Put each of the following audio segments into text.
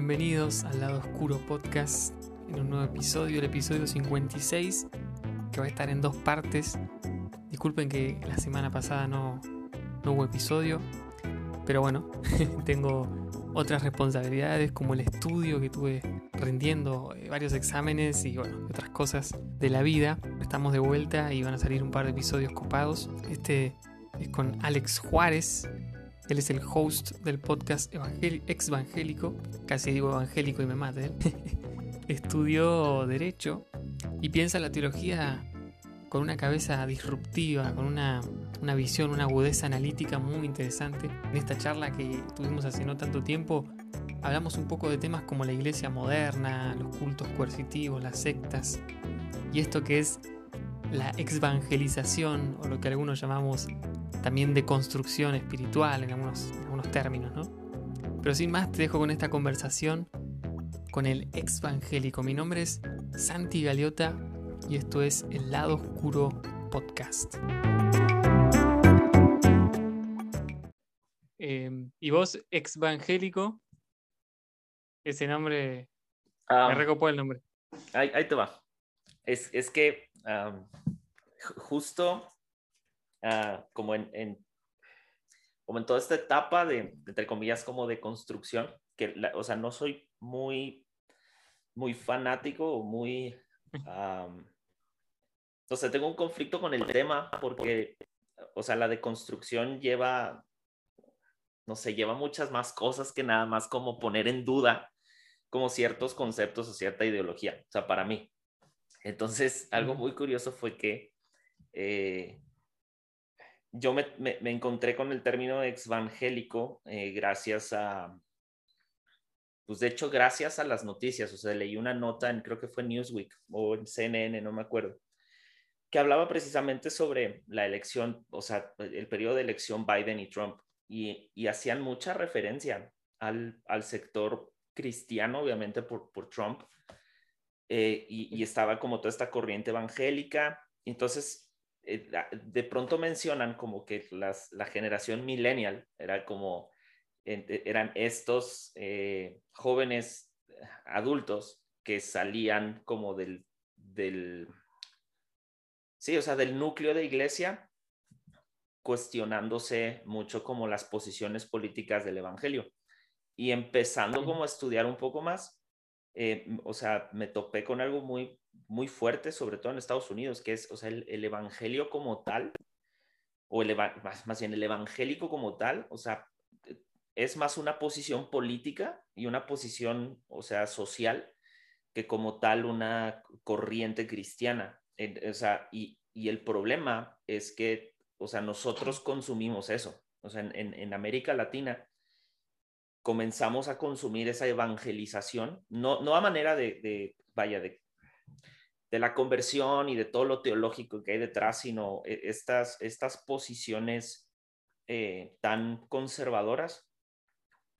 Bienvenidos al lado oscuro podcast en un nuevo episodio, el episodio 56, que va a estar en dos partes. Disculpen que la semana pasada no, no hubo episodio, pero bueno, tengo otras responsabilidades como el estudio que tuve rindiendo eh, varios exámenes y otras cosas de la vida. Estamos de vuelta y van a salir un par de episodios copados. Este es con Alex Juárez. Él es el host del podcast ex evangélico. Casi digo evangélico y me mata. ¿eh? Estudió Derecho y piensa la teología con una cabeza disruptiva, con una, una, visión, una agudeza analítica muy interesante. En esta charla que tuvimos hace no tanto tiempo, hablamos un poco de temas como la iglesia moderna, los cultos coercitivos, las sectas, y esto que es la exvangelización, o lo que algunos llamamos también de construcción espiritual en algunos, en algunos términos, ¿no? Pero sin más, te dejo con esta conversación con el exvangélico. Mi nombre es Santi Galeota y esto es El Lado Oscuro Podcast. Em, ¿Y vos, exvangélico? Ese nombre. me Um, recopó el nombre. ahí, ahí te va. Es, es que ju- justo ah, como en, como en toda esta etapa de, entre comillas, como de construcción, que, la- o sea, no soy muy, muy fanático o muy... um, o tengo un conflicto con el tema porque, o sea, la deconstrucción lleva, no sé, lleva muchas más cosas que nada más como poner en duda como ciertos conceptos o cierta ideología, o sea, para mí. Entonces, algo muy curioso fue que eh, yo me, me- me encontré con el término exvangélico eh, gracias a, pues de hecho, gracias a las noticias, o sea, leí una nota en, creo que fue Newsweek o en CNN, no me acuerdo, que hablaba precisamente sobre la elección, o sea, el periodo de elección Biden y Trump, y, y hacían mucha referencia al, al sector cristiano, obviamente por, por Trump, eh, y, y estaba como toda esta corriente evangélica. Entonces, eh, de pronto mencionan como que las, la generación millennial era como, en- eran estos eh, jóvenes adultos que salían como del, del, sí, o sea, del núcleo de iglesia, cuestionándose mucho como las posiciones políticas del evangelio. Y empezando como a estudiar un poco más, eh, o sea, me topé con algo muy, muy fuerte, sobre todo en Estados Unidos, que es, o sea, el, el evangelio como tal, o el más, más bien el evangélico como tal, o sea, es más una posición política y una posición, o sea, social, que como tal una corriente cristiana. O sea, y, y el problema es que, o sea, nosotros consumimos eso. O sea, en- en América Latina comenzamos a consumir esa evangelización, no, no a manera de, de, vaya, de, de la conversión y de todo lo teológico que hay detrás, sino eh, estas, estas posiciones eh, tan conservadoras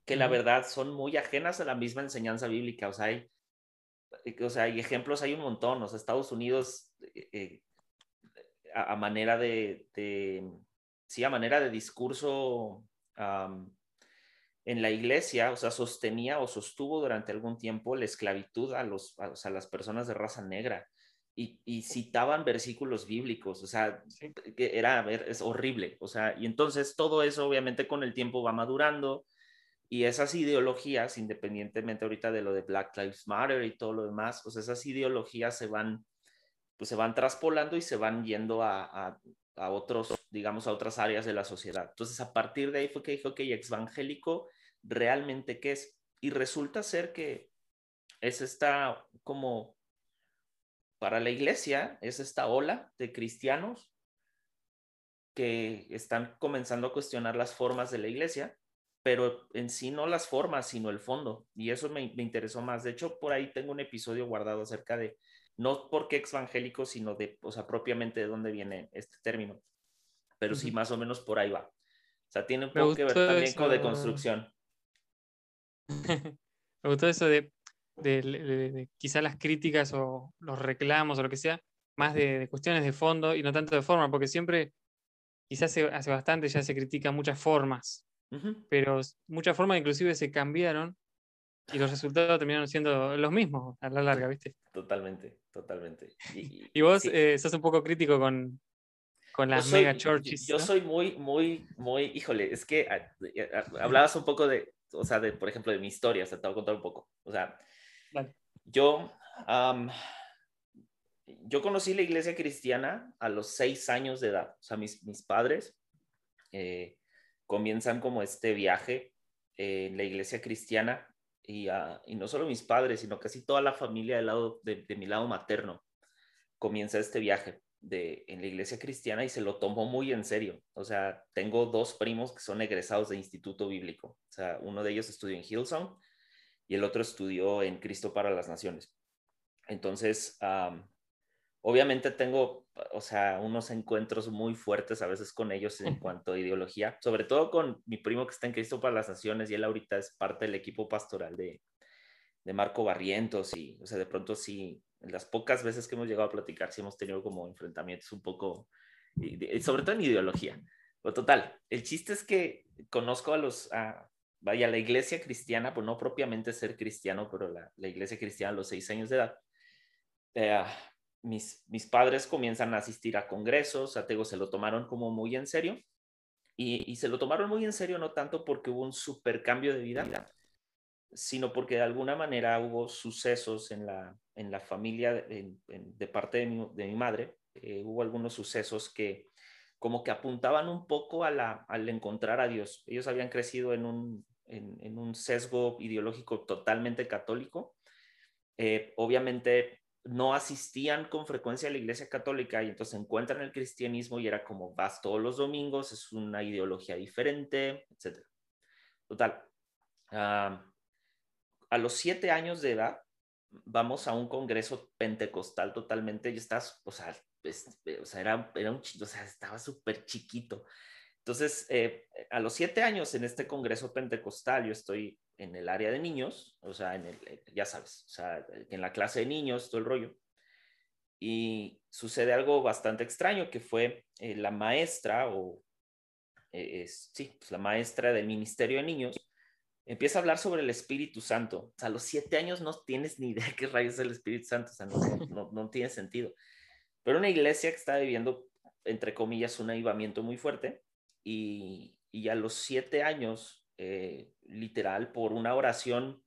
que la verdad son muy ajenas a la misma enseñanza bíblica. O sea, hay, o sea, hay ejemplos, hay un montón. O sea, Estados Unidos, eh, eh, a, a manera de, de, sí, a manera de discurso am, en la iglesia, o sea, sostenía o sostuvo durante algún tiempo la esclavitud a, los, a, o sea, a las personas de raza negra y, y citaban versículos bíblicos, o sea, Sí. que era, a ver, es horrible, o sea, y entonces todo eso obviamente con el tiempo va madurando y esas ideologías, independientemente ahorita de lo de Black Lives Matter y todo lo demás, pues esas ideologías se van, pues se van traspolando y se van yendo a, a, a otros, digamos, a otras áreas de la sociedad. Entonces, a partir de ahí fue que dijo que exvangélico realmente qué es. Y resulta ser que es esta como para la iglesia, es esta ola de cristianos que están comenzando a cuestionar las formas de la iglesia, pero en sí no las formas, sino el fondo. Y eso me, me interesó más. De hecho, por ahí tengo un episodio guardado acerca de, no por qué exvangélico, sino de, o sea, propiamente de dónde viene este término. Pero sí, Ujú. más o menos por ahí va. O sea, tiene un poco que ver también con de eso. construcción. Me gustó eso de, de- de- de quizá las críticas o los reclamos o lo que sea, más de, cuestiones de fondo y no tanto de forma, porque siempre, quizás hace, hace bastante ya se critican muchas formas, Ujú. pero s- muchas formas inclusive se cambiaron y los resultados terminaron siendo los mismos a la larga, ¿viste? Totalmente, totalmente. Y, vos eh, sos un poco crítico con, con las mega churches. Yo, soy muy, muy, muy, híjole, es que ah, ah, hablabas un poco de, o sea, de, por ejemplo, de mi historia, o sea, te voy a contar un poco. O sea, yo, yo conocí la iglesia cristiana a los seis años de edad. O sea, mis, mis padres eh, comienzan como este viaje en la iglesia cristiana y, y, no solo mis padres, sino casi toda la familia del lado, de, mi lado materno comienza este viaje de, en la iglesia cristiana y se lo tomó muy en serio. O sea, tengo dos primos que son egresados de instituto bíblico. O sea, uno de ellos estudió en Hillsong y el otro estudió en Cristo para las Naciones. Entonces, obviamente tengo, o sea, unos encuentros muy fuertes a veces con ellos en cuanto a ideología, sobre todo con mi primo que está en Cristo para las Naciones y él ahorita es parte del equipo pastoral de, de Marco Barrientos y, o sea, de pronto sí, en las pocas veces que hemos llegado a platicar, sí hemos tenido como enfrentamientos un poco, sobre todo en ideología. Pero total, el chiste es que conozco a los, vaya, la iglesia cristiana, pues no propiamente ser cristiano, pero la, la iglesia cristiana a los seis años de edad. Eh, mis, mis padres comienzan a asistir a congresos, a Tego se lo tomaron como muy en serio y, y, se lo tomaron muy en serio no tanto porque hubo un super cambio de vida, sino porque de alguna manera hubo sucesos en la, en la familia de parte de mi, de mi madre, eh, hubo algunos sucesos que como que apuntaban un poco a la, al encontrar a Dios. Ellos habían crecido en un, en, en un sesgo ideológico totalmente católico. Eh, obviamente no asistían con frecuencia a la iglesia católica y entonces encuentran el cristianismo y era como vas todos los domingos, es una ideología diferente, etc. Total. a los siete años de edad, vamos a un congreso pentecostal totalmente y estás, o sea, o sea era, era un, o sea, estaba súper chiquito. Entonces, eh, a los siete años en este congreso pentecostal, yo estoy en el área de niños, o sea, en el, eh, ya sabes, o sea, en la clase de niños, todo el rollo. Y sucede algo bastante extraño, que fue eh, la maestra, o eh, sí, pues la maestra del Ministerio de Niños, empieza a hablar sobre el Espíritu Santo. O sea, a los siete años no tienes ni idea qué rayos es el Espíritu Santo, o sea, no, no, tiene sentido. Pero una iglesia que está viviendo, entre comillas, un avivamiento muy fuerte, y, y a los siete años eh, literal por una oración,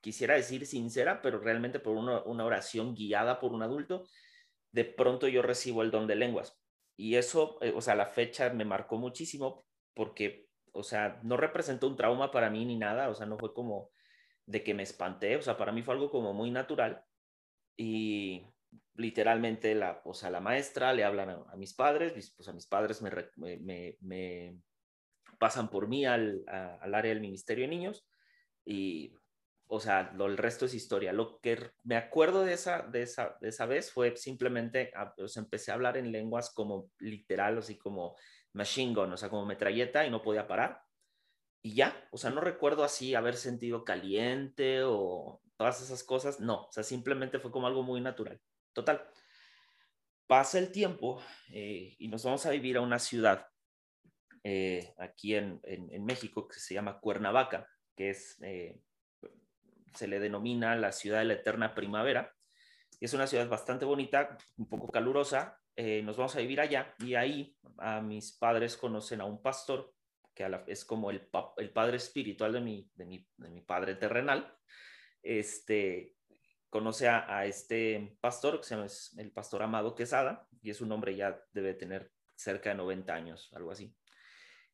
quisiera decir sincera, pero realmente por una, oración guiada por un adulto, de pronto yo recibo el don de lenguas. Y eso, eh, o sea, la fecha me marcó muchísimo porque, o sea, no representó un trauma para mí ni nada, o sea, no fue como de que me espanté, o sea, para mí fue algo como muy natural. Y literalmente la, o sea, la maestra le hablan a, mis padres, pues a mis padres me, me, pasan por mí al, área del Ministerio de Niños y, o sea, lo, el resto es historia. Lo que me acuerdo de esa, de esa, de esa vez fue simplemente, empecé a hablar en lenguas como literal, así como machine gun, o sea, como metralleta y no podía parar. Y ya, o sea, no recuerdo así haber sentido caliente o todas esas cosas, no, o sea, simplemente fue como algo muy natural. Total. Pasa el tiempo eh, y nos vamos a vivir a una ciudad eh, aquí en, México que se llama Cuernavaca, que es, eh, se le denomina la ciudad de la eterna primavera. Es una ciudad bastante bonita, un poco calurosa. Nos vamos a vivir allá y ahí a mis padres conocen a un pastor que es como el, el padre espiritual de mi, de mi, de mi padre terrenal. Este, conoce a, a, este pastor, que se llama el pastor Amado Quesada, y es un hombre ya debe tener cerca de 90 años, algo así.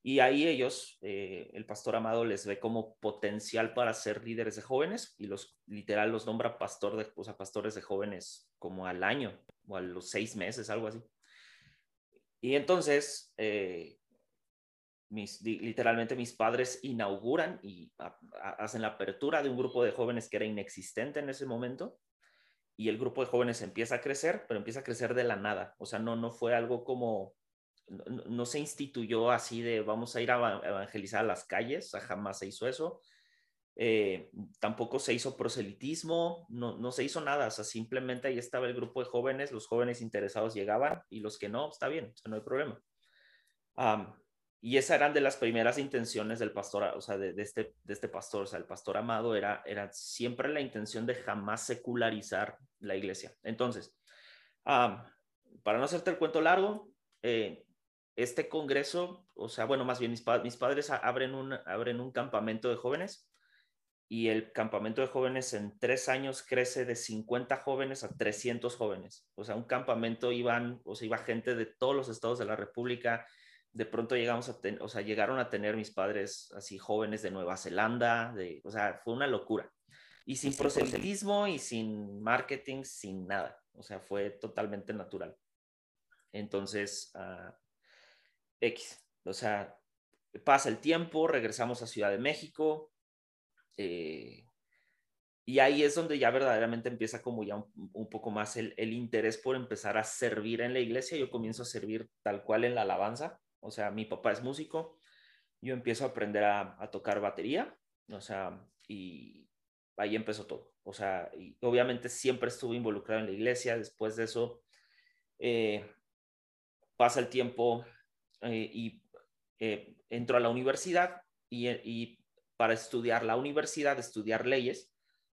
Y ahí ellos, eh, el pastor Amado les ve como potencial para ser líderes de jóvenes y los literal los nombra pastor de, o sea, pastores de jóvenes como al año o a los seis meses, algo así. Y entonces, eh, literalmente mis padres inauguran y hacen la apertura de un grupo de jóvenes que era inexistente en ese momento. Y el grupo de jóvenes empieza a crecer, pero empieza a crecer de la nada. O sea, no, no fue algo como no, se instituyó así de vamos a ir a evangelizar a las calles, jamás se hizo eso. Eh, tampoco se hizo proselitismo, no, no, se hizo nada, o sea, simplemente ahí estaba el grupo de jóvenes, los jóvenes interesados llegaban y los que no, está bien, no hay problema. Y esas eran de las primeras intenciones del pastor, o sea, de, este, de este pastor, o sea, el pastor amado era, era siempre la intención de jamás secularizar la iglesia. Entonces, para no hacerte el cuento largo, eh, este congreso, o sea, bueno, más bien mis, mis padres abren un, abren un campamento de jóvenes y el campamento de jóvenes en tres años crece de 50 jóvenes a 300 jóvenes. O sea, un campamento iban, o sea, iba gente de todos los estados de la República. De pronto llegamos a tener, o sea, llegaron a tener mis padres así jóvenes de Nueva Zelanda, de, o sea, fue una locura. Y sin proselitismo y sin marketing, sin nada. O sea, fue totalmente natural. Entonces, uh, X, o sea, pasa el tiempo, regresamos a Ciudad de México, eh, y ahí es donde ya verdaderamente empieza como ya un, poco más el, interés por empezar a servir en la iglesia. Yo comienzo a servir tal cual en la alabanza. O sea, mi papá es músico. Yo empiezo a aprender a, tocar batería. O sea, y ahí empezó todo. O sea, y obviamente siempre estuve involucrado en la iglesia. Después de eso, eh, pasa el tiempo eh, y entro a la universidad y, y para estudiar la universidad, estudiar leyes,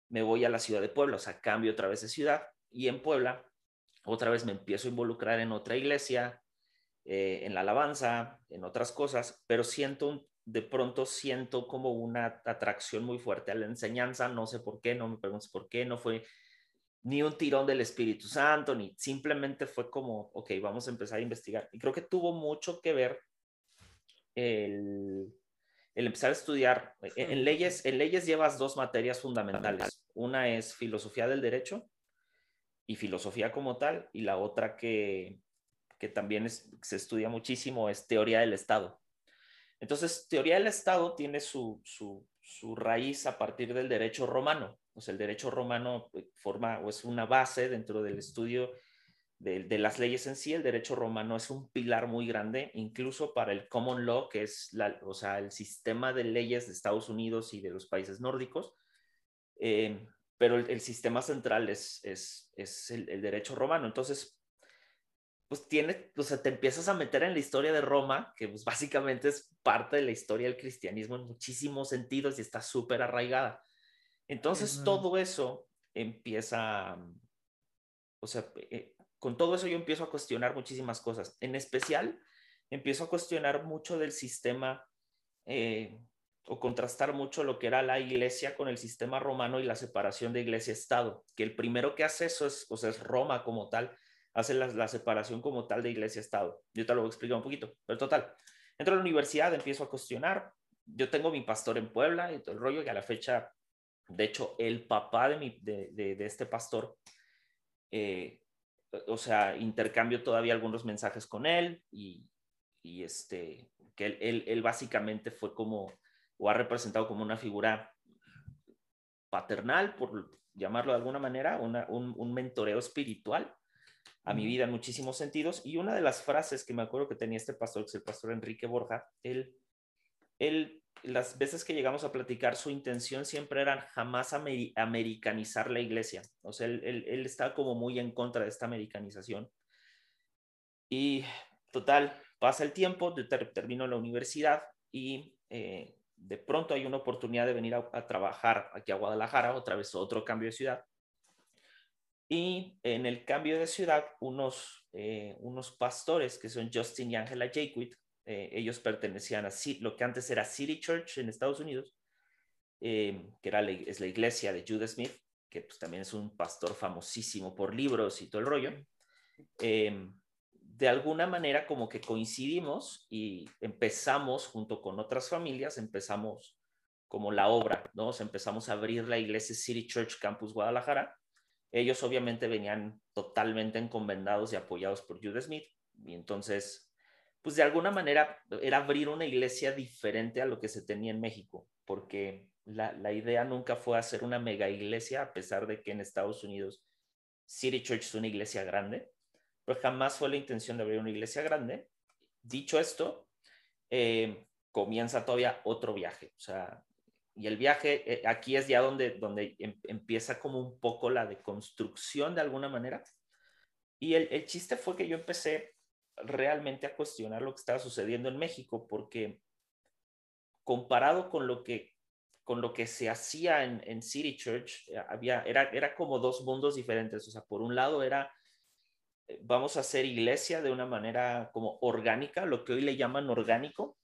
me voy a la ciudad de Puebla, o sea, cambio otra vez de ciudad y en Puebla otra vez me empiezo a involucrar en otra iglesia, eh, en la alabanza, en otras cosas, pero siento, de pronto siento como una atracción muy fuerte a la enseñanza, no sé por qué, no me preguntes por qué, no fue ni un tirón del Espíritu Santo, ni simplemente fue como, ok, vamos a empezar a investigar. Y creo que tuvo mucho que ver el, el empezar a estudiar, eh, en leyes, en leyes llevas dos materias fundamentales. Una es filosofía del derecho y filosofía como tal, y la otra que, que también se estudia muchísimo es teoría del Estado. Entonces, teoría del Estado tiene su, su, su raíz a partir del derecho romano. O sea, el derecho romano eh, forma o es una base dentro del estudio de, las leyes en sí, el derecho romano es un pilar muy grande, incluso para el common law, que es la, o sea, el sistema de leyes de Estados Unidos y de los países nórdicos. Eh, pero el, sistema central es, es, es el, derecho romano. Entonces, pues tiene, o sea, te empiezas a meter en la historia de Roma, que pues básicamente es parte de la historia del cristianismo en muchísimos sentidos y está súper arraigada. Entonces, todo eso empieza, o sea, eh, con todo eso yo empiezo a cuestionar muchísimas cosas. En especial, empiezo a cuestionar mucho del sistema eh, o contrastar mucho lo que era la iglesia con el sistema romano y la separación de iglesia-estado, que el primero que hace eso es, o sea, es Roma como tal, hace la, separación como tal de iglesia-estado. Yo te lo voy a explicar un poquito, pero total. Entro a la universidad, empiezo a cuestionar. Yo tengo mi pastor en Puebla y todo el rollo, que a la fecha, de hecho, el papá de, mi, de, de, este pastor eh, o sea, intercambio todavía algunos mensajes con él y, y este, que él, él, básicamente fue como, o ha representado como una figura paternal, por llamarlo de alguna manera, una, un, un, mentoreo espiritual a mi vida en muchísimos sentidos. Y una de las frases que me acuerdo que tenía este pastor, que es el pastor Enrique Borja, él, él las veces que llegamos a platicar, su intención siempre era jamás americanizar la iglesia. O sea, él, él, está como muy en contra de esta americanización. Y total, pasa el tiempo, termino la universidad y eh, de pronto hay una oportunidad de venir a, trabajar aquí a Guadalajara, otra vez otro cambio de ciudad. Y en el cambio de ciudad, unos, eh, unos pastores que son Justin y Angela Jaquit, eh, ellos pertenecían a lo que antes era City Church en Estados Unidos, eh, que era es la iglesia de Judah Smith, que pues, también es un pastor famosísimo por libros y todo el rollo. Eh, de alguna manera como que coincidimos y empezamos junto con otras familias, empezamos como la obra, ¿no? empezamos a abrir la iglesia City Church Campus Guadalajara. Ellos obviamente venían totalmente encomendados y apoyados por Judah Smith y entonces pues de alguna manera era abrir una iglesia diferente a lo que se tenía en México, porque la, idea nunca fue hacer una mega iglesia, a pesar de que en Estados Unidos City Church es una iglesia grande, pero jamás fue la intención de abrir una iglesia grande. Dicho esto, eh, comienza todavía otro viaje, o sea, y el viaje eh, aquí es ya donde, donde em, empieza como un poco la deconstrucción de alguna manera. Y el, el chiste fue que yo empecé realmente a cuestionar lo que estaba sucediendo en México, porque comparado con lo que, con lo que se hacía en, en City Church, eh, había, era, era como dos mundos diferentes. O sea, por un lado era, eh, vamos a hacer iglesia de una manera como orgánica, lo que hoy le llaman orgánico,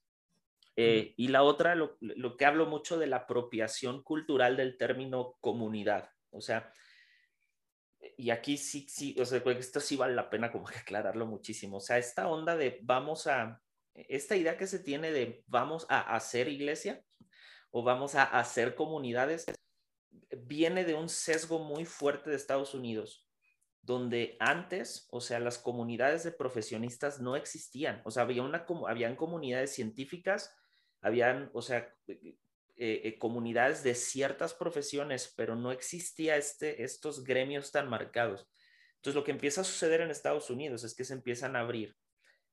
eh, y la otra, lo, lo, que hablo mucho de la apropiación cultural del término comunidad. O sea, y aquí sí, sí, o sea, esto sí vale la pena como que aclararlo muchísimo. O sea, esta onda de vamos a, esta idea que se tiene de vamos a hacer iglesia o vamos a hacer comunidades, viene de un sesgo muy fuerte de Estados Unidos, donde antes, o sea, las comunidades de profesionistas no existían. O sea, había una, habían comunidades científicas, habían, o sea, eh, eh, comunidades de ciertas profesiones, pero no existía este, estos gremios tan marcados. Entonces, lo que empieza a suceder en Estados Unidos es que se empiezan a abrir.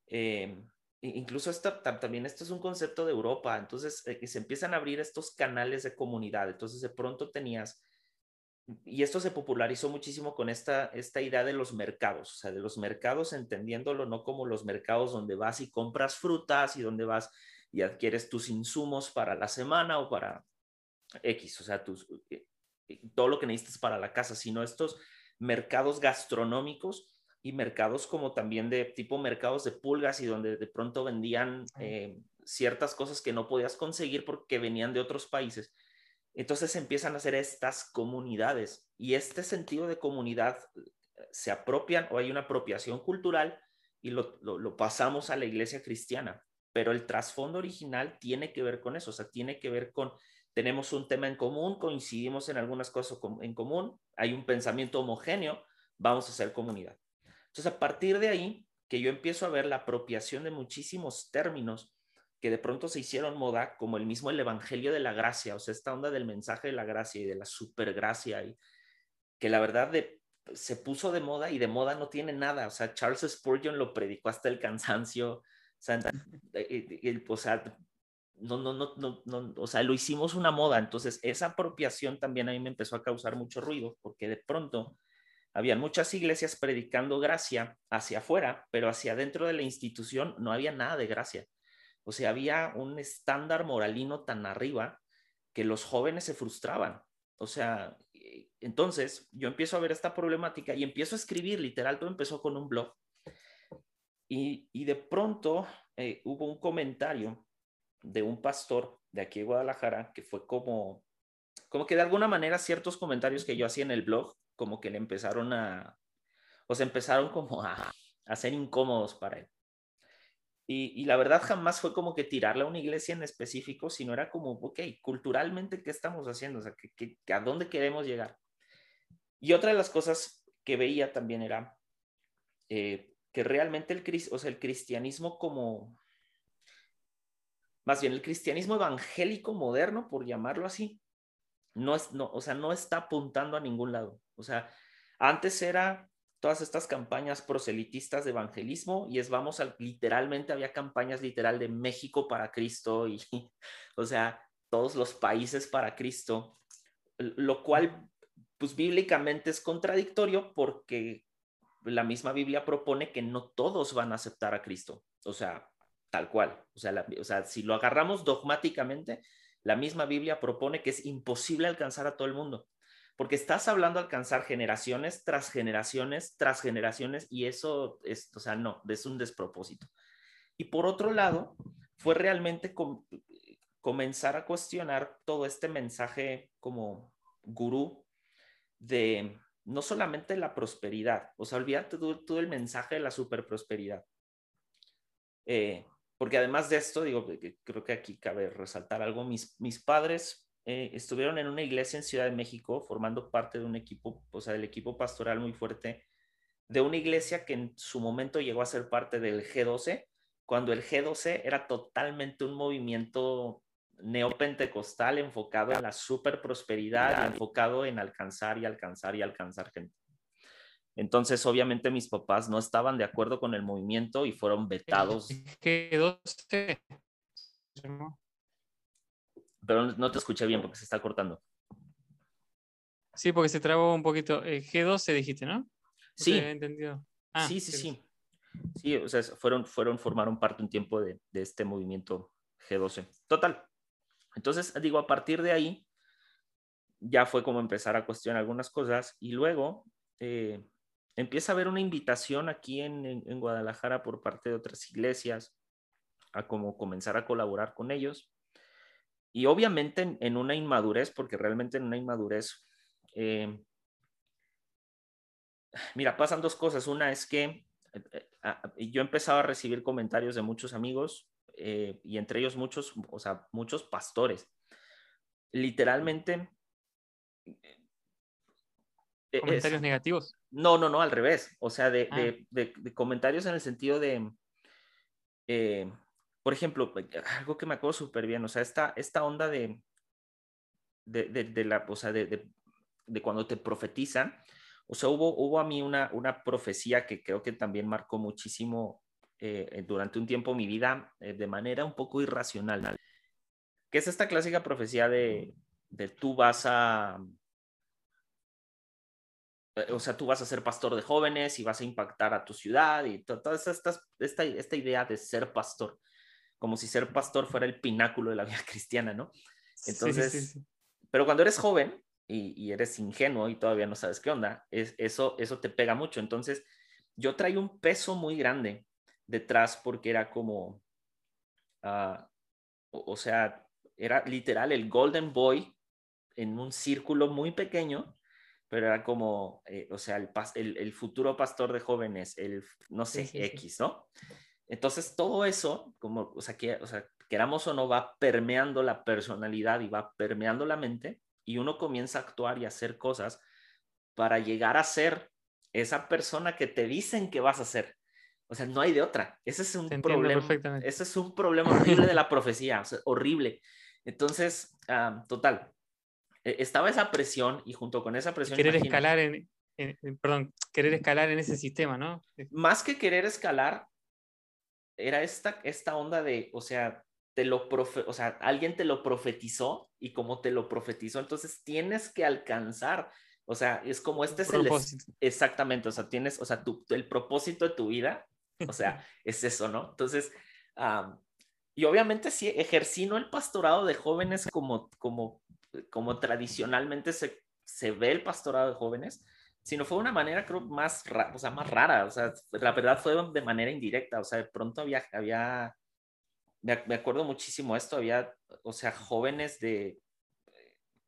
Eh, incluso esto, también esto es un concepto de Europa, entonces se empiezan a abrir estos canales de comunidad. Entonces, de pronto tenías, y esto se popularizó muchísimo con esta, esta idea de los mercados, o sea, de los mercados entendiéndolo no como los mercados donde vas y compras frutas y donde vas y adquieres tus insumos para la semana o para X, o sea, tus, eh, eh, todo lo que necesitas para la casa, sino estos mercados gastronómicos y mercados como también de tipo mercados de pulgas y donde de pronto vendían eh, ciertas cosas que no podías conseguir porque venían de otros países. Entonces empiezan a hacer estas comunidades y este sentido de comunidad se apropian o hay una apropiación cultural y lo, lo pasamos a la iglesia cristiana pero el trasfondo original tiene que ver con eso, o sea, tiene que ver con, tenemos un tema en común, coincidimos en algunas cosas en común, hay un pensamiento homogéneo, vamos a ser comunidad. Entonces, a partir de ahí, que yo empiezo a ver la apropiación de muchísimos términos que de pronto se hicieron moda, como el mismo el Evangelio de la Gracia, o sea, esta onda del mensaje de la gracia y de la supergracia, y que la verdad se puso de moda y de moda no tiene nada, o sea, Charles Spurgeon lo predicó hasta el cansancio, eh, o sea, no, no, no, no, o sea, lo hicimos una moda, entonces esa apropiación también a mí me empezó a causar mucho ruido, porque de pronto había muchas iglesias predicando gracia hacia afuera, pero hacia adentro de la institución no había nada de gracia. O sea, había un estándar moralino tan arriba que los jóvenes se frustraban. O sea, eh, entonces yo empiezo a ver esta problemática y empiezo a escribir, literal, todo empezó con un blog y, de pronto eh, hubo un comentario de un pastor de aquí de Guadalajara que fue como, como que de alguna manera ciertos comentarios que yo hacía en el blog, como que le empezaron a, o se empezaron como a, a ser incómodos para él. Y, la verdad jamás fue como que tirarle a una iglesia en específico, sino era como, ok, culturalmente, ¿qué estamos haciendo? O sea, a dónde queremos llegar? Y otra de las cosas que veía también era, eh, que realmente el, o sea, el cristianismo como, más bien el cristianismo evangélico moderno, por llamarlo así, no es, no, o sea, no está apuntando a ningún lado. O sea, antes era todas estas campañas proselitistas de evangelismo y es vamos al literalmente había campañas literal de México para Cristo y o sea, todos los países para Cristo, lo cual pues bíblicamente es contradictorio porque la misma Biblia propone que no todos van a aceptar a Cristo, o sea, tal cual. O sea, o sea, si lo agarramos dogmáticamente, la misma Biblia propone que es imposible alcanzar a todo el mundo, porque estás hablando de alcanzar generaciones tras generaciones tras generaciones y eso es, o sea, no, es un despropósito. Y por otro lado, fue realmente comenzar a cuestionar todo este mensaje como gurú de no solamente la prosperidad, o sea, olvídate todo, el mensaje de la superprosperidad. Eh, porque además de esto, digo, creo que aquí cabe resaltar algo, mis, mis padres eh, estuvieron en una iglesia en Ciudad de México formando parte de un equipo, o sea, del equipo pastoral muy fuerte, de una iglesia que en su momento llegó a ser parte del G12, cuando el G12 era totalmente un movimiento neopentecostal enfocado en la super prosperidad, enfocado en alcanzar y alcanzar y alcanzar gente. Entonces, obviamente, mis papás no estaban de acuerdo con el movimiento y fueron vetados. G12. Pero no te escuché bien porque se está cortando. Sí, porque se trabó un poquito. G12 dijiste, ¿no? Sí. Ah, sí, sí, sí. Sí, o sea, fueron, fueron, formaron parte un tiempo de, de este movimiento G12. Total. Entonces, digo, a partir de ahí, ya fue como empezar a cuestionar algunas cosas y luego eh, empieza a haber una invitación aquí en, Guadalajara por parte de otras iglesias a como comenzar a colaborar con ellos. Y obviamente en, una inmadurez, porque realmente en una inmadurez, eh, mira, pasan dos cosas. Una es que eh, yo empezaba a recibir comentarios de muchos amigos y entre ellos muchos, o sea, muchos pastores. Literalmente e-, ¿Comentarios negativos? No, no, no, al revés. O sea, de, ah. comentarios en el sentido de, eh, por ejemplo, algo que me acuerdo súper bien, o sea, esta, esta onda de, de, la, o sea, de, cuando te profetizan, o sea, hubo, hubo a mí una, una profecía que creo que también marcó muchísimo eh, durante un tiempo mi vida eh, de manera un poco irracional, que es esta clásica profecía de, de tú vas a, eh, o sea, tú vas a ser pastor de jóvenes y vas a impactar a tu ciudad y toda esta, esta, idea de ser pastor, como si ser pastor fuera el pináculo de la vida cristiana, ¿no? Entonces, pero cuando eres joven y, eres ingenuo y todavía no sabes qué onda, es, eso, eso te pega mucho. Entonces, yo traía un peso muy grande detrás porque era como, ah, o, sea, era literal el golden boy en un círculo muy pequeño pero era como, eh, o sea, el, el, futuro pastor de jóvenes, el, no sé, X, ¿no? Entonces, todo eso, como, o sea, que, o sea, queramos o no, va permeando la personalidad y va permeando la mente y uno comienza a actuar y a hacer cosas para llegar a ser esa persona que te dicen que vas a ser. O sea, no hay de otra. Ese es un problema. Ese es un problema horrible de la profecía, o sea, horrible. Entonces, ah, total, e-, estaba esa presión y junto con esa presión... Querer escalar en, perdón, querer escalar en ese sistema, ¿no? Más que querer escalar, era esta, esta onda de, o sea, te lo profe o sea, alguien te lo profetizó y como te lo profetizó, entonces tienes que alcanzar, o sea, es como este es el exactamente, o sea, tienes, o sea, tu, el propósito de tu vida, o sea, es eso, ¿no? Entonces, y obviamente sí, ejercí no el pastorado de jóvenes como, como como tradicionalmente se, se ve el pastorado de jóvenes, sino fue una manera, creo, más, o sea, más rara. O sea, la verdad fue de manera indirecta. O sea, de pronto había, había me, acuerdo muchísimo esto, había, o sea, jóvenes de,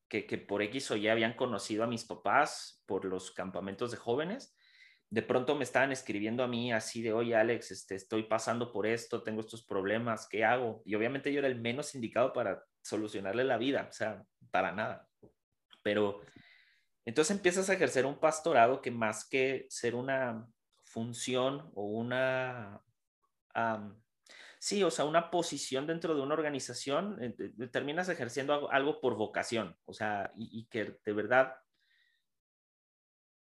que, que, por X o Y habían conocido a mis papás por los campamentos de jóvenes. De pronto me estaban escribiendo a mí así de, oye Alex, este, estoy pasando por esto, tengo estos problemas, ¿qué hago? Y obviamente yo era el menos indicado para solucionarle la vida, o sea, para nada. Pero entonces empiezas a ejercer un pastorado que más que ser una función o una, sí, o sea, una posición dentro de una organización, eh, terminas ejerciendo algo, por vocación, o sea, y, que de verdad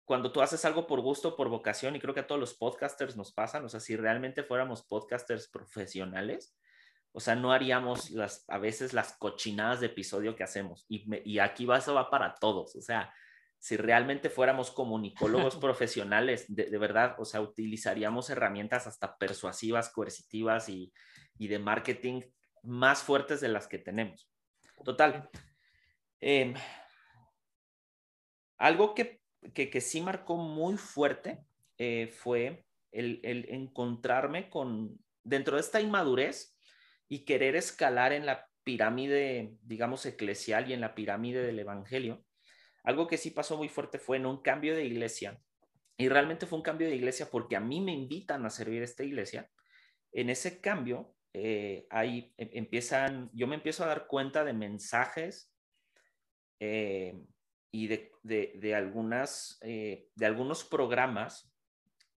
cuando tú haces algo por gusto, por vocación, y creo que a todos los podcasters nos pasan, o sea, si realmente fuéramos podcasters profesionales, o sea, no haríamos las, a veces las cochinadas de episodio que hacemos. Y, y aquí va, eso va para todos. O sea, si realmente fuéramos comunicólogos profesionales, de, verdad, o sea, utilizaríamos herramientas hasta persuasivas, coercitivas y, y de marketing más fuertes de las que tenemos. Total. Em, algo que, que, que, sí marcó muy fuerte eh, fue el, el encontrarme con, dentro de esta inmadurez, y querer escalar en la pirámide, digamos, eclesial y en la pirámide del Evangelio. Algo que sí pasó muy fuerte fue en un cambio de iglesia. Y realmente fue un cambio de iglesia porque a mí me invitan a servir esta iglesia. En ese cambio, eh, ahí em, empiezan, yo me empiezo a dar cuenta de mensajes eh, y de, algunas, eh, de algunos programas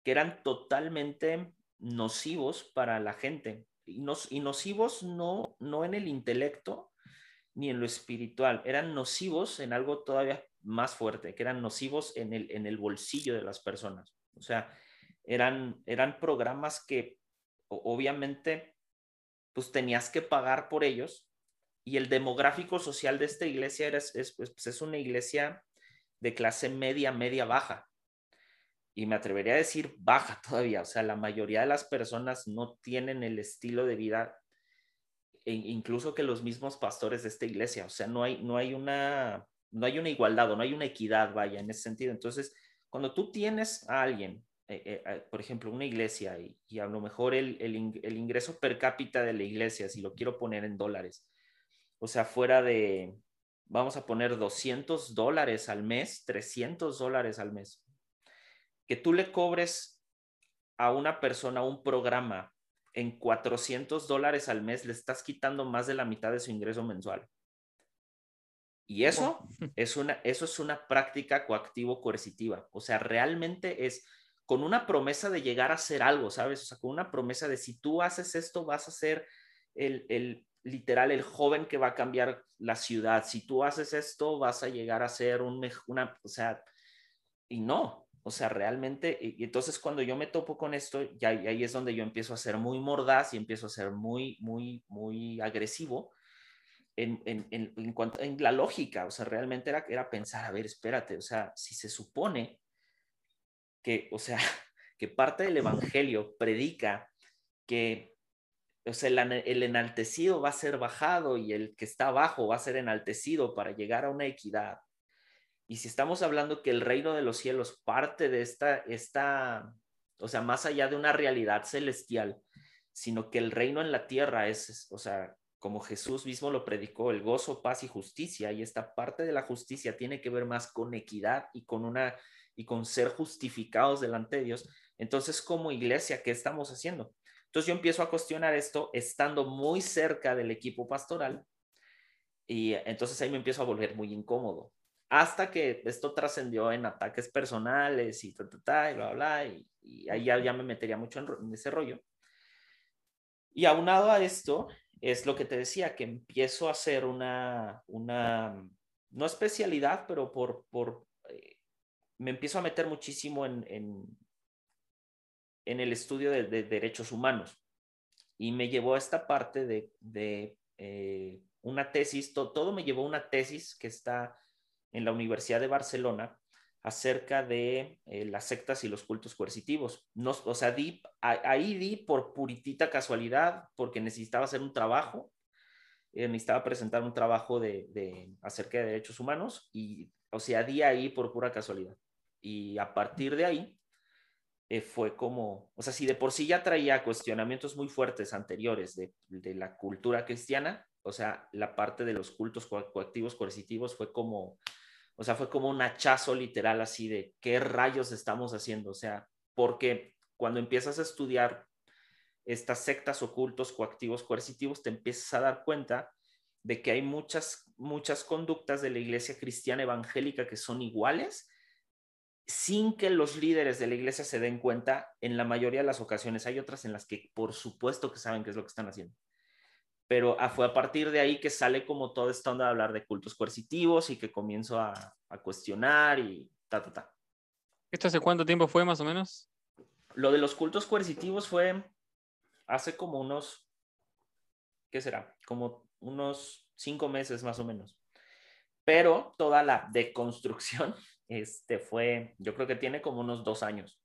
que eran totalmente nocivos para la gente y, nocivos no, no en el intelecto ni en lo espiritual, eran nocivos en algo todavía más fuerte, que eran nocivos en el, en el bolsillo de las personas. O sea, eran, eran programas que obviamente pues tenías que pagar por ellos y el demográfico social de esta iglesia es, es, pues, es una iglesia de clase media, media baja. y me atrevería a decir baja todavía. O sea, la mayoría de las personas no tienen el estilo de vida, e incluso que los mismos pastores de esta iglesia. O sea, no hay, no hay una, no hay una igualdad o no hay una equidad, vaya, en ese sentido. Entonces, cuando tú tienes a alguien, eh, eh, por ejemplo, una iglesia y, a lo mejor el, el, ingreso per cápita de la iglesia, si lo quiero poner en dólares, o sea, fuera de, vamos a poner 200 dólares al mes, 300 dólares al mes, que tú le cobres a una persona un programa en 400 dólares al mes, le estás quitando más de la mitad de su ingreso mensual. Y eso es una, eso es una práctica coactivo-coercitiva. O sea, realmente es con una promesa de llegar a hacer algo, ¿sabes? O sea, con una promesa de si tú haces esto, vas a ser el, el literal, el joven que va a cambiar la ciudad. Si tú haces esto, vas a llegar a ser un, una, o sea, y no, o sea, realmente, y, entonces cuando yo me topo con esto, ya ahí es donde yo empiezo a ser muy mordaz y empiezo a ser muy, muy, muy agresivo en, en, en, cuanto, en la lógica, o sea, realmente era, era pensar, a ver, espérate, o sea, si se supone que, o sea, que parte del Evangelio predica que, o sea, el, enaltecido va a ser bajado y el que está abajo va a ser enaltecido para llegar a una equidad. Y si estamos hablando que el reino de los cielos parte de esta, esta, o sea, más allá de una realidad celestial, sino que el reino en la tierra es, o sea, como Jesús mismo lo predicó, el gozo, paz y justicia, y esta parte de la justicia tiene que ver más con equidad y con una y con ser justificados delante de Dios. Entonces, como iglesia, ¿qué estamos haciendo? Entonces yo empiezo a cuestionar esto estando muy cerca del equipo pastoral y entonces ahí me empiezo a volver muy incómodo. Hasta que esto trascendió en ataques personales y ta, ta, ta, y bla, bla, y, y ahí ya, me metería mucho en, en ese rollo. Y aunado a esto, es lo que te decía, que empiezo a hacer una, una no especialidad, pero por, por eh, me empiezo a meter muchísimo en, en el estudio de, de, derechos humanos y me llevó a esta parte de, eh, una tesis, to, todo me llevó a una tesis que está en la Universidad de Barcelona acerca de eh, las sectas y los cultos coercitivos. No, o sea, di, ahí di por puritita casualidad, porque necesitaba hacer un trabajo, eh, necesitaba presentar un trabajo de, de, acerca de derechos humanos y, o sea, di ahí por pura casualidad. Y a partir de ahí eh, fue como, o sea, si de por sí ya traía cuestionamientos muy fuertes anteriores de, de la cultura cristiana, o sea, la parte de los cultos coactivos coercitivos fue como, o sea, fue como un hachazo literal así de qué rayos estamos haciendo. O sea, porque cuando empiezas a estudiar estas sectas ocultos, coactivos, coercitivos, te empiezas a dar cuenta de que hay muchas, muchas conductas de la iglesia cristiana evangélica que son iguales sin que los líderes de la iglesia se den cuenta en la mayoría de las ocasiones. Hay otras en las que por supuesto que saben qué es lo que están haciendo pero ah, fue a partir de ahí que sale como todo esta onda de hablar de cultos coercitivos y que comienzo a, a cuestionar y ta, ta, ta. ¿Esto hace cuánto tiempo fue más o menos? Lo de los cultos coercitivos fue hace como unos, ¿qué será? Como unos cinco meses más o menos. Pero toda la deconstrucción este, fue, yo creo que tiene como unos dos años.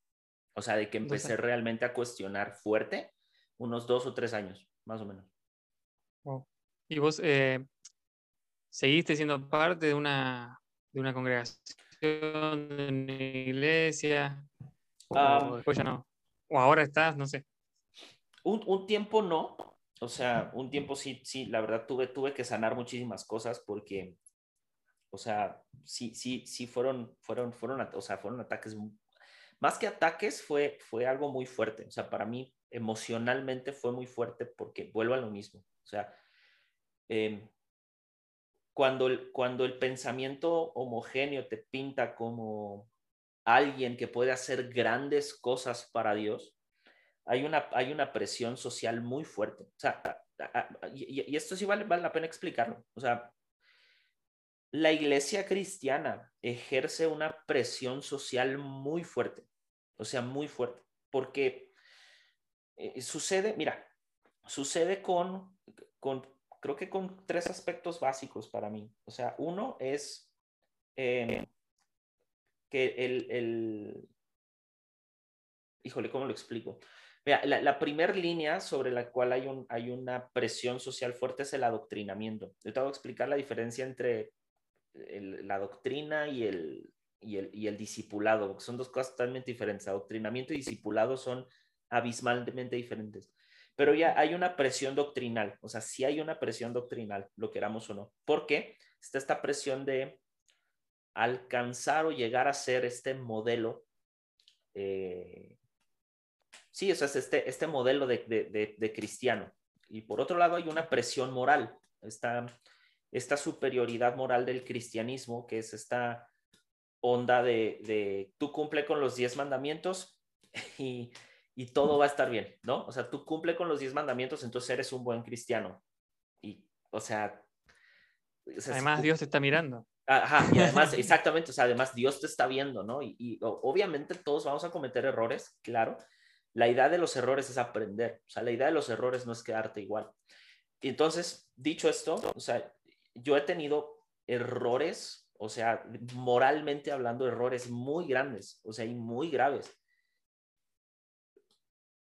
O sea, de que empecé realmente a cuestionar fuerte, unos dos o tres años, más o menos. ¿Y vos eh, seguiste siendo parte de una, de una congregación, de una iglesia? ¿O um, después ya no? ¿O ahora estás? No sé. Un, un, tiempo no. O sea, un tiempo sí, sí, la verdad tuve, tuve que sanar muchísimas cosas porque, o sea, sí, sí, sí fueron, fueron, fueron, o sea, fueron ataques, más que ataques, fue, fue algo muy fuerte. O sea, para mí emocionalmente fue muy fuerte porque vuelvo a lo mismo. O sea, eh, cuando, el, cuando el pensamiento homogéneo te pinta como alguien que puede hacer grandes cosas para Dios, hay una, hay una presión social muy fuerte. O sea, y, y, esto sí vale, vale la pena explicarlo. O sea, la iglesia cristiana ejerce una presión social muy fuerte. O sea, muy fuerte. Porque eh, sucede, mira, sucede con, con, creo que con tres aspectos básicos para mí. O sea, uno es eh, que el, el, híjole, ¿cómo lo explico? Mira, la, la primera línea sobre la cual hay, un, hay una presión social fuerte es el adoctrinamiento. Yo te voy a explicar la diferencia entre la doctrina y el, y el, y el discipulado, son dos cosas totalmente diferentes. Adoctrinamiento y discipulado son abismalmente diferentes. Pero ya hay una presión doctrinal, o sea, sí hay una presión doctrinal, lo queramos o no. ¿Por qué? Está esta presión de alcanzar o llegar a ser este modelo. Eh, sí, o sea, es este, este modelo de, de, de, cristiano. Y por otro lado hay una presión moral, esta, esta superioridad moral del cristianismo, que es esta onda de, de tú cumple con los diez mandamientos y y todo va a estar bien, ¿no? O sea, tú cumple con los diez mandamientos, entonces eres un buen cristiano. Y, o sea... además, Dios te está mirando. Ajá, y además, exactamente, o sea, además Dios te está viendo, ¿no? Y, obviamente todos vamos a cometer errores, claro. La idea de los errores es aprender, o sea, la idea de los errores no es quedarte igual. Y entonces, dicho esto, o sea, yo he tenido errores, o sea, moralmente hablando, errores muy grandes, o sea, y muy graves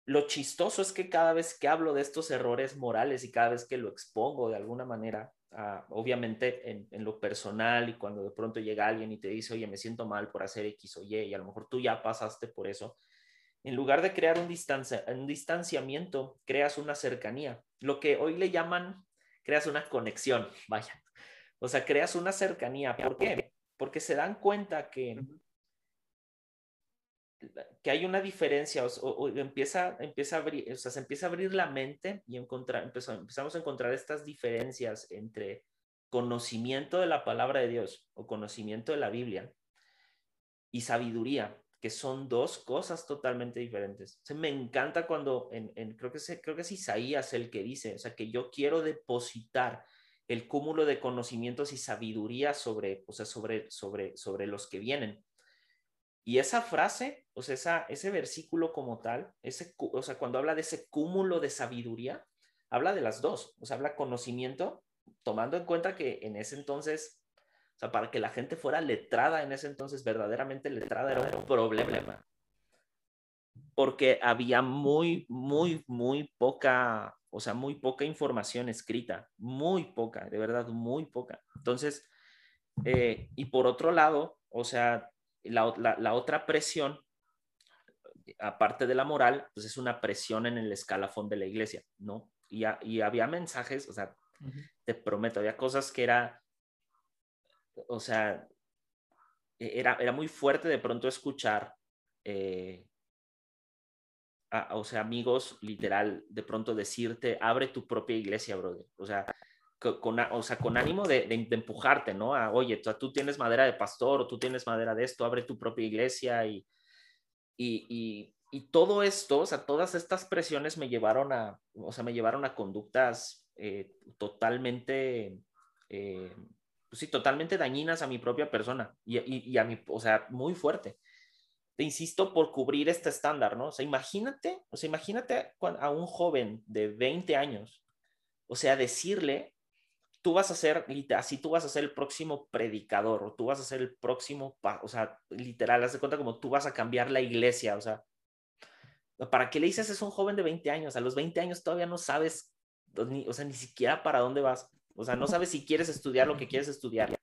lo chistoso es que cada vez que hablo de estos errores morales y cada vez que lo expongo de alguna manera, ah, obviamente en, lo personal y cuando de pronto llega alguien y te dice, oye, me siento mal por hacer X o Y y a lo mejor tú ya pasaste por eso, en lugar de crear un, distancia, un distanciamiento, creas una cercanía. Lo que hoy le llaman, creas una conexión, vaya. O sea, creas una cercanía. ¿Por qué? Porque se dan cuenta que que hay una diferencia o, empieza, empieza a o sea, se empieza a abrir la mente y encontrar, empezamos a encontrar estas diferencias entre conocimiento de la palabra de Dios o conocimiento de la Biblia y sabiduría, que son dos cosas totalmente diferentes. me encanta cuando, en, creo, que es, creo que es Isaías el que dice, o sea, que yo quiero depositar el cúmulo de conocimientos y sabiduría sobre, o sea, sobre, sobre, sobre los que vienen. Y esa frase, o sea, esa, ese versículo como tal, ese, o sea, cuando habla de ese cúmulo de sabiduría, habla de las dos, o sea, habla conocimiento, tomando en cuenta que en ese entonces, o sea, para que la gente fuera letrada en ese entonces, verdaderamente letrada era un problema. Porque había muy, muy, muy poca, o sea, muy poca información escrita, muy poca, de verdad, muy poca. Entonces, eh, y por otro lado, o sea, la, otra presión, aparte de la moral, pues es una presión en el escalafón de la iglesia, ¿no? Y, había mensajes, o sea, te prometo, había cosas que era, o sea, e, era, era muy fuerte de pronto escuchar, eh, o sea, amigos, literal, de pronto decirte, abre tu propia iglesia, brother. O sea, con, o sea, con ánimo de, empujarte, ¿no? A, oye, tú, tú, tienes madera de pastor o tú tienes madera de esto, abre tu propia iglesia y, y, y, y todo esto, o sea, todas estas presiones me llevaron a, o sea, me llevaron a conductas eh, totalmente, eh, pues sí, totalmente dañinas a mi propia persona y, y, y a mi, o sea, muy fuerte. Te insisto por cubrir este estándar, ¿no? O sea, imagínate, o sea, imagínate a un joven de 20 años, o sea, decirle tú vas a ser, así tú vas a ser el próximo predicador o tú vas a ser el próximo, o sea, literal, haz de cuenta como tú vas a cambiar la iglesia, o sea, ¿para qué le dices es un joven de 20 años? A los 20 años todavía no sabes, o sea, ni siquiera para dónde vas, o sea, no sabes si quieres estudiar lo que quieres estudiar.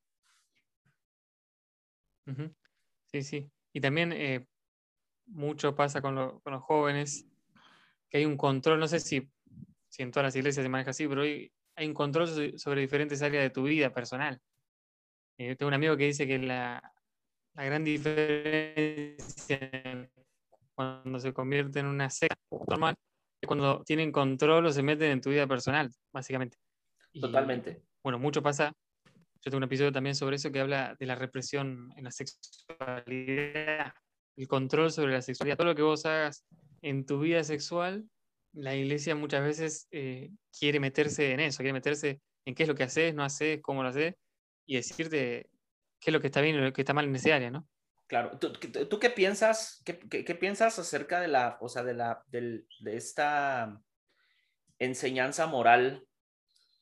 Sí, sí. Y también eh, mucho pasa con, los jóvenes, que hay un control, no sé si, en todas las iglesias se maneja así, pero hay hay un control sobre diferentes áreas de tu vida personal. Eh, tengo un amigo que dice que la, la, gran diferencia cuando se convierte en una secta normal es cuando tienen control o se meten en tu vida personal, básicamente. Totalmente. bueno, mucho pasa. Yo tengo un episodio también sobre eso que habla de la represión en la sexualidad, el control sobre la sexualidad. Todo lo que vos hagas en tu vida sexual la iglesia muchas veces eh, quiere meterse en eso, quiere meterse en qué es lo que haces, no haces, cómo lo haces, y decirte qué es lo que está bien y lo que está mal en ese área, ¿no? Claro, ¿tú, tú qué piensas, qué, qué, piensas acerca de la, o sea, de la, de esta enseñanza moral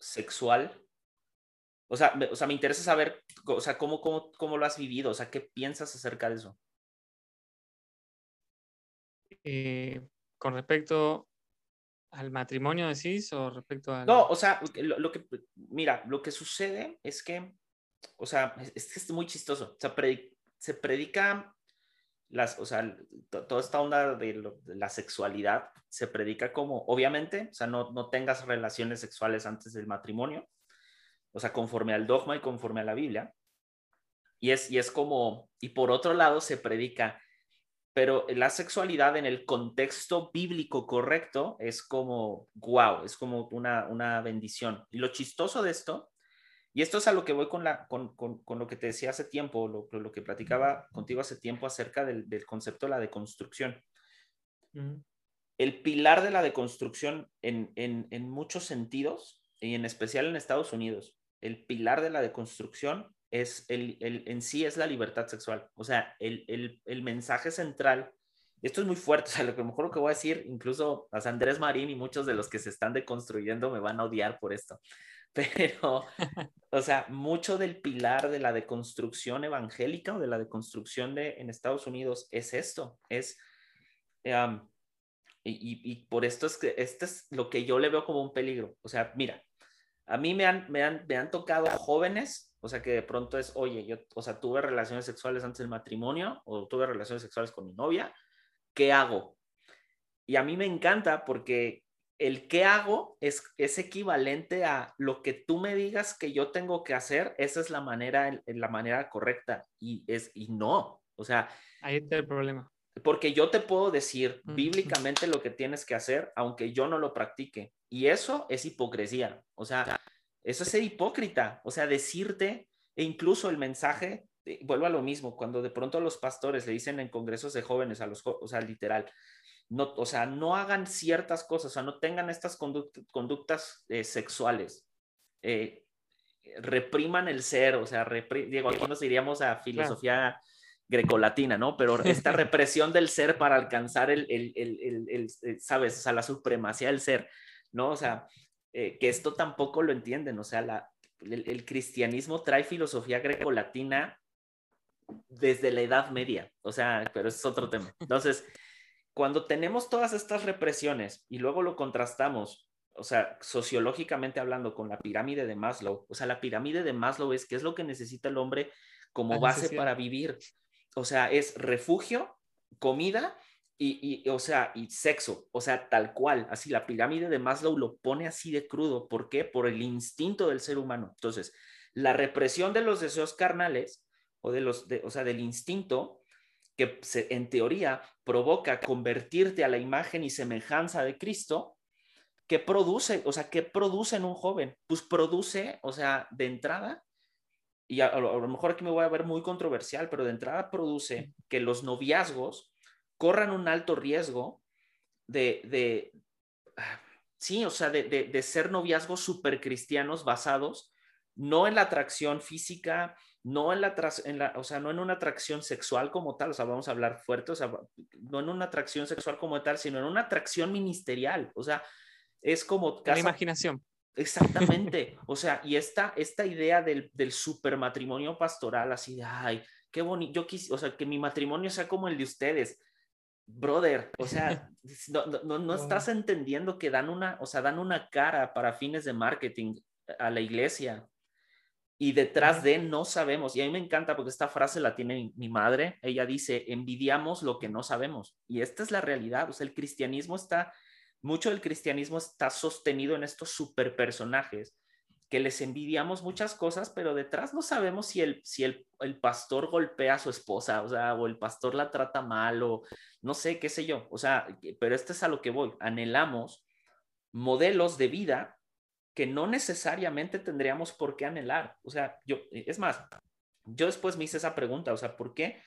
sexual? O sea, me, o sea, me interesa saber, o sea, cómo, cómo, cómo lo has vivido, o sea, ¿qué piensas acerca de eso? Eh, con respecto al matrimonio, decís, o respecto a... No, o sea, lo, que, mira, lo que sucede es que, o sea, es, es muy chistoso. O sea, se predica las, o sea, toda esta onda de, la sexualidad se predica como, obviamente, o sea, no, no tengas relaciones sexuales antes del matrimonio, o sea, conforme al dogma y conforme a la Biblia. Y es, y es como, y por otro lado se predica, pero la sexualidad en el contexto bíblico correcto es como, wow, es como una, una bendición. Y lo chistoso de esto y esto es a lo que voy con, la, con, con, lo que te decía hace tiempo, lo, lo que platicaba contigo hace tiempo acerca del, del concepto de la deconstrucción. El pilar de la deconstrucción en, en, en, muchos sentidos, y en especial en Estados Unidos, el pilar de la deconstrucción es el, el en sí es la libertad sexual. O sea, el, el, el mensaje central esto es muy fuerte, o sea, lo que mejor lo que voy a decir, incluso a Andrés Marín y muchos de los que se están deconstruyendo me van a odiar por esto, pero, o sea, mucho del pilar de la deconstrucción evangélica o de la deconstrucción de, en Estados Unidos es esto, es, y, y, por esto es que este es lo que yo le veo como un peligro. O sea, mira, a mí me han, me han, me han tocado jóvenes, o sea, que de pronto es, oye, yo, o sea, tuve relaciones sexuales antes del matrimonio o tuve relaciones sexuales con mi novia, ¿qué hago? Y a mí me encanta porque el qué hago es, es equivalente a lo que tú me digas que yo tengo que hacer, esa es la manera, la manera correcta y, es, y no, o sea... Ahí está el problema. Porque yo te puedo decir bíblicamente lo que tienes que hacer, aunque yo no lo practique. Y eso es hipocresía. O sea, eso es ser hipócrita. O sea, decirte, e incluso el mensaje, eh, vuelvo a lo mismo, cuando de pronto los pastores le dicen en congresos de jóvenes, a los, o sea, literal, no, o sea, no hagan ciertas cosas, o sea, no tengan estas conductas eh, sexuales. Eh, repriman el ser, o sea, digo, aquí nos iríamos a filosofía grecolatina, ¿no? Pero esta represión del ser para alcanzar el, el, el, ¿sabes? O sea, la supremacía del ser, ¿no? O sea, eh, que esto tampoco lo entienden, o sea, la, el, cristianismo trae filosofía grecolatina desde la Edad Media, o sea, pero es otro tema. Entonces, cuando tenemos todas estas represiones y luego lo contrastamos, o sea, sociológicamente hablando con la pirámide de Maslow, o sea, la pirámide de Maslow es qué es lo que necesita el hombre como base para vivir. O sea, es refugio, comida y, o sea, y sexo, o sea, tal cual, así la pirámide de Maslow lo pone así de crudo. ¿Por qué? Por el instinto del ser humano. Entonces, la represión de los deseos carnales o de los, de, o sea, del instinto que en teoría provoca convertirte a la imagen y semejanza de Cristo, ¿qué produce? O sea, ¿qué produce en un joven? Pues produce, o sea, de entrada, y a, lo mejor aquí me voy a ver muy controversial, pero de entrada produce que los noviazgos corran un alto riesgo de, de sí, o sea, de, de, de ser noviazgos supercristianos basados no en la atracción física, no en la, en la, o sea, no en una atracción sexual como tal, o sea, vamos a hablar fuerte, o sea, no en una atracción sexual como tal, sino en una atracción ministerial, o sea, es como... La imaginación. Exactamente, o sea, y esta, esta idea del, del super matrimonio pastoral, así de, ay, qué bonito, yo quise, o sea, que mi matrimonio sea como el de ustedes, brother, o sea, no, no, no, estás entendiendo que dan una, o sea, dan una cara para fines de marketing a la iglesia, y detrás de no sabemos. Y a mí me encanta porque esta frase la tiene mi madre. Ella dice, envidiamos lo que no sabemos. Y esta es la realidad. O sea, el cristianismo está, mucho del cristianismo está sostenido en estos super personajes que les envidiamos muchas cosas, pero detrás no sabemos si el, si el, el pastor golpea a su esposa, o sea, o el pastor la trata mal, o no sé, qué sé yo. O sea, pero este es a lo que voy. Anhelamos modelos de vida que no necesariamente tendríamos por qué anhelar. O sea, yo, es más, yo después me hice esa pregunta, o sea, ¿por qué?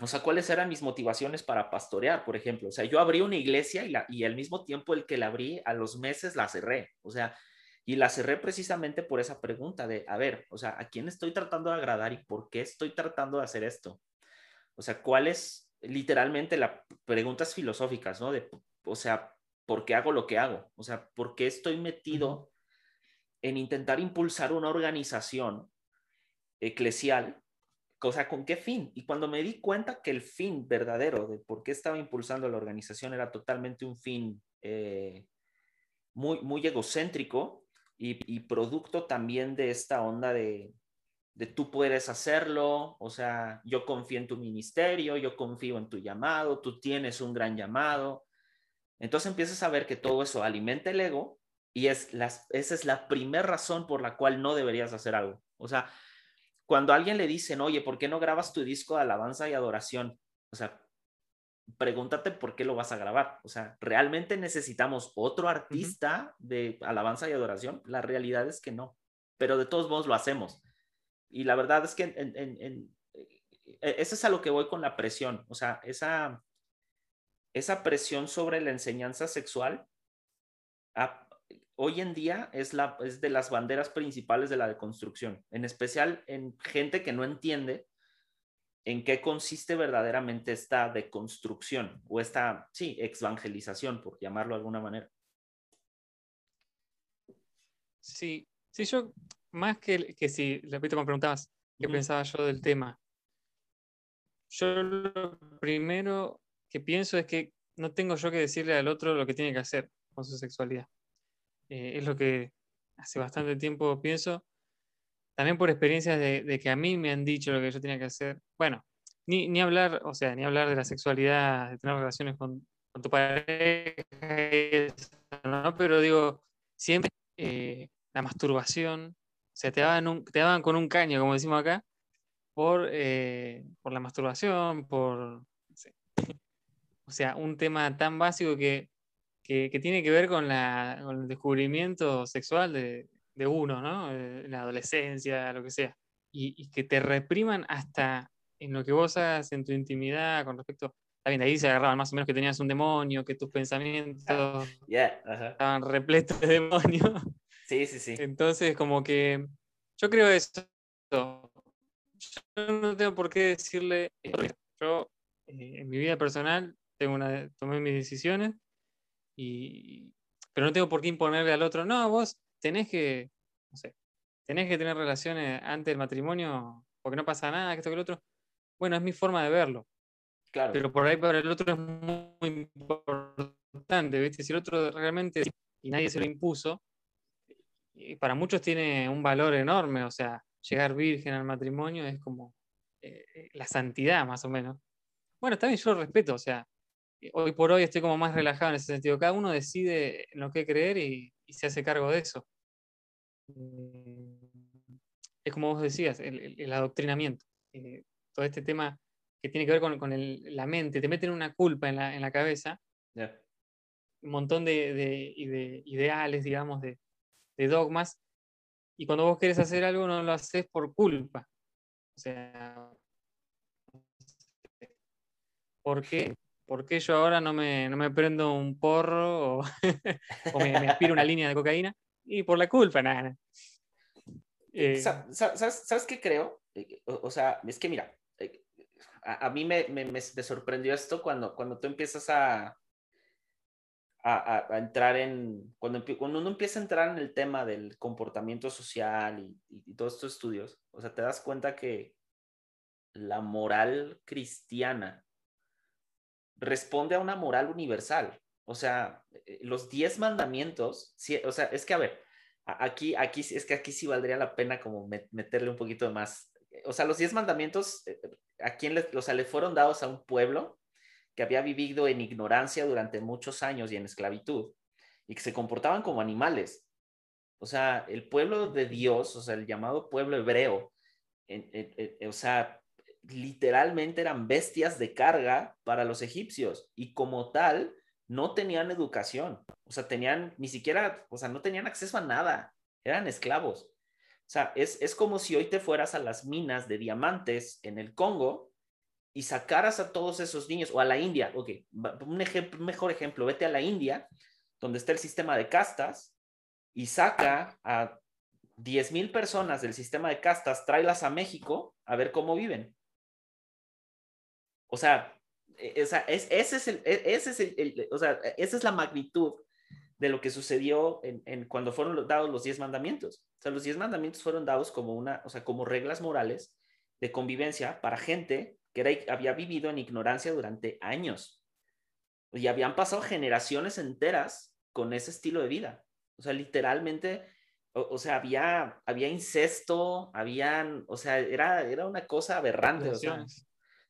O sea, ¿cuáles eran mis motivaciones para pastorear, por ejemplo? O sea, yo abrí una iglesia y, la, y al mismo tiempo el que la abrí, a los meses la cerré. O sea, y la cerré precisamente por esa pregunta de, a ver, o sea, ¿a quién estoy tratando de agradar y por qué estoy tratando de hacer esto? O sea, ¿cuáles, literalmente, las preguntas filosóficas, ¿no? De, o sea, por qué hago lo que hago, o sea, por qué estoy metido en intentar impulsar una organización eclesial o sea, ¿con qué fin? Y cuando me di cuenta que el fin verdadero de por qué estaba impulsando la organización era totalmente un fin eh, muy, muy egocéntrico y, producto también de esta onda de, de tú puedes hacerlo, o sea, yo confío en tu ministerio, yo confío en tu llamado, tú tienes un gran llamado. Entonces empiezas a ver que todo eso alimenta el ego y es las, esa es la primera razón por la cual no deberías hacer algo. O sea, cuando a alguien le dicen, oye, ¿por qué no grabas tu disco de alabanza y adoración? O sea, pregúntate por qué lo vas a grabar. O sea, ¿realmente necesitamos otro artista de alabanza y adoración? La realidad es que no, pero de todos modos lo hacemos. Y la verdad es que en, en, e, eso es a lo que voy con la presión. O sea, esa, esa presión sobre la enseñanza sexual hoy en día es, la, es de las banderas principales de la deconstrucción, en especial en gente que no entiende en qué consiste verdaderamente esta deconstrucción o esta, sí, exvangelización, por llamarlo de alguna manera. Sí, sí, yo, más que, que si, repito, me preguntabas qué pensaba yo del tema. Yo lo primero que pienso es que no tengo yo que decirle al otro lo que tiene que hacer con su sexualidad. Eh, es lo que hace bastante tiempo pienso. También por experiencias de, que a mí me han dicho lo que yo tenía que hacer. Bueno, ni, ni hablar, o sea, ni hablar de la sexualidad, de tener relaciones con, tu pareja, ¿no? pero digo, siempre eh, la masturbación, o sea, te daban, te daban con un caño, como decimos acá, por, eh, por la masturbación, por, o sea, un tema tan básico que que, tiene que ver con, el descubrimiento sexual de, uno, ¿no? En la adolescencia, lo que sea. Y, que te repriman hasta en lo que vos hagas en tu intimidad con respecto. También de ahí se agarraban más o menos que tenías un demonio, que tus pensamientos estaban repletos de demonios. Sí, sí, sí. Entonces, como que yo creo eso. Yo no tengo por qué decirle. Yo, eh, en mi vida personal, tengo una, tomé mis decisiones y, pero no tengo por qué imponerle al otro, no, vos tenés que, no sé, tenés que tener relaciones antes del matrimonio porque no pasa nada, que esto que el otro. Bueno, es mi forma de verlo. Claro. Pero por ahí para el otro es muy importante, ¿viste? Si el otro realmente y nadie se lo impuso, y para muchos tiene un valor enorme, o sea, llegar virgen al matrimonio es como eh, eh, la santidad, más o menos. Bueno, también yo lo respeto, o sea, hoy por hoy estoy como más relajado en ese sentido. Cada uno decide en lo que creer y, se hace cargo de eso. Mm, es como vos decías, el, adoctrinamiento. Eh, todo este tema que tiene que ver con, la mente, te meten una culpa en la, cabeza. Un montón de, ideales, digamos, de, dogmas. Y cuando vos querés hacer algo, no lo haces por culpa. O sea, ¿por qué? ¿Por qué yo ahora no me, no me prendo un porro o, me, aspiro una línea de cocaína? Y por la culpa, nada. Eh, ¿Sabes, qué creo? Eh, o, sea, es que mira, eh, a, mí me, me, me, sorprendió esto cuando, cuando tú empiezas a, a, a, entrar en, cuando, cuando uno empieza a entrar en el tema del comportamiento social y, y, todos estos estudios, o sea, te das cuenta que la moral cristiana responde a una moral universal. O sea, eh, los diez mandamientos, o sea, es que a ver, aquí, aquí, es que aquí sí valdría la pena como meterle un poquito más. O sea, los diez mandamientos, eh, ¿a quién le, o sea, le fueron dados a un pueblo que había vivido en ignorancia durante muchos años y en esclavitud y que se comportaban como animales. O sea, el pueblo de Dios, o sea, el llamado pueblo hebreo, o sea, literalmente eran bestias de carga para los egipcios y como tal no tenían educación, o sea, tenían ni siquiera, o sea, no tenían acceso a nada, eran esclavos. O sea, es, como si hoy te fueras a las minas de diamantes en el Congo y sacaras a todos esos niños, o a la India, ok, un, ejemplo, mejor ejemplo, vete a la India, donde está el sistema de castas, y saca a 10 mil personas del sistema de castas, tráelas a México a ver cómo viven. O sea, e, esa, es, ese es, el, e, ese es el, o sea, esa es la magnitud de lo que sucedió en, en, cuando fueron dados los diez mandamientos. O sea, los diez mandamientos fueron dados como una, o sea, como reglas morales de convivencia para gente que había vivido en ignorancia durante años. Y habían pasado generaciones enteras con ese estilo de vida. O sea, literalmente, o, sea, había, había incesto, habían, o sea, era, era una cosa aberrante. O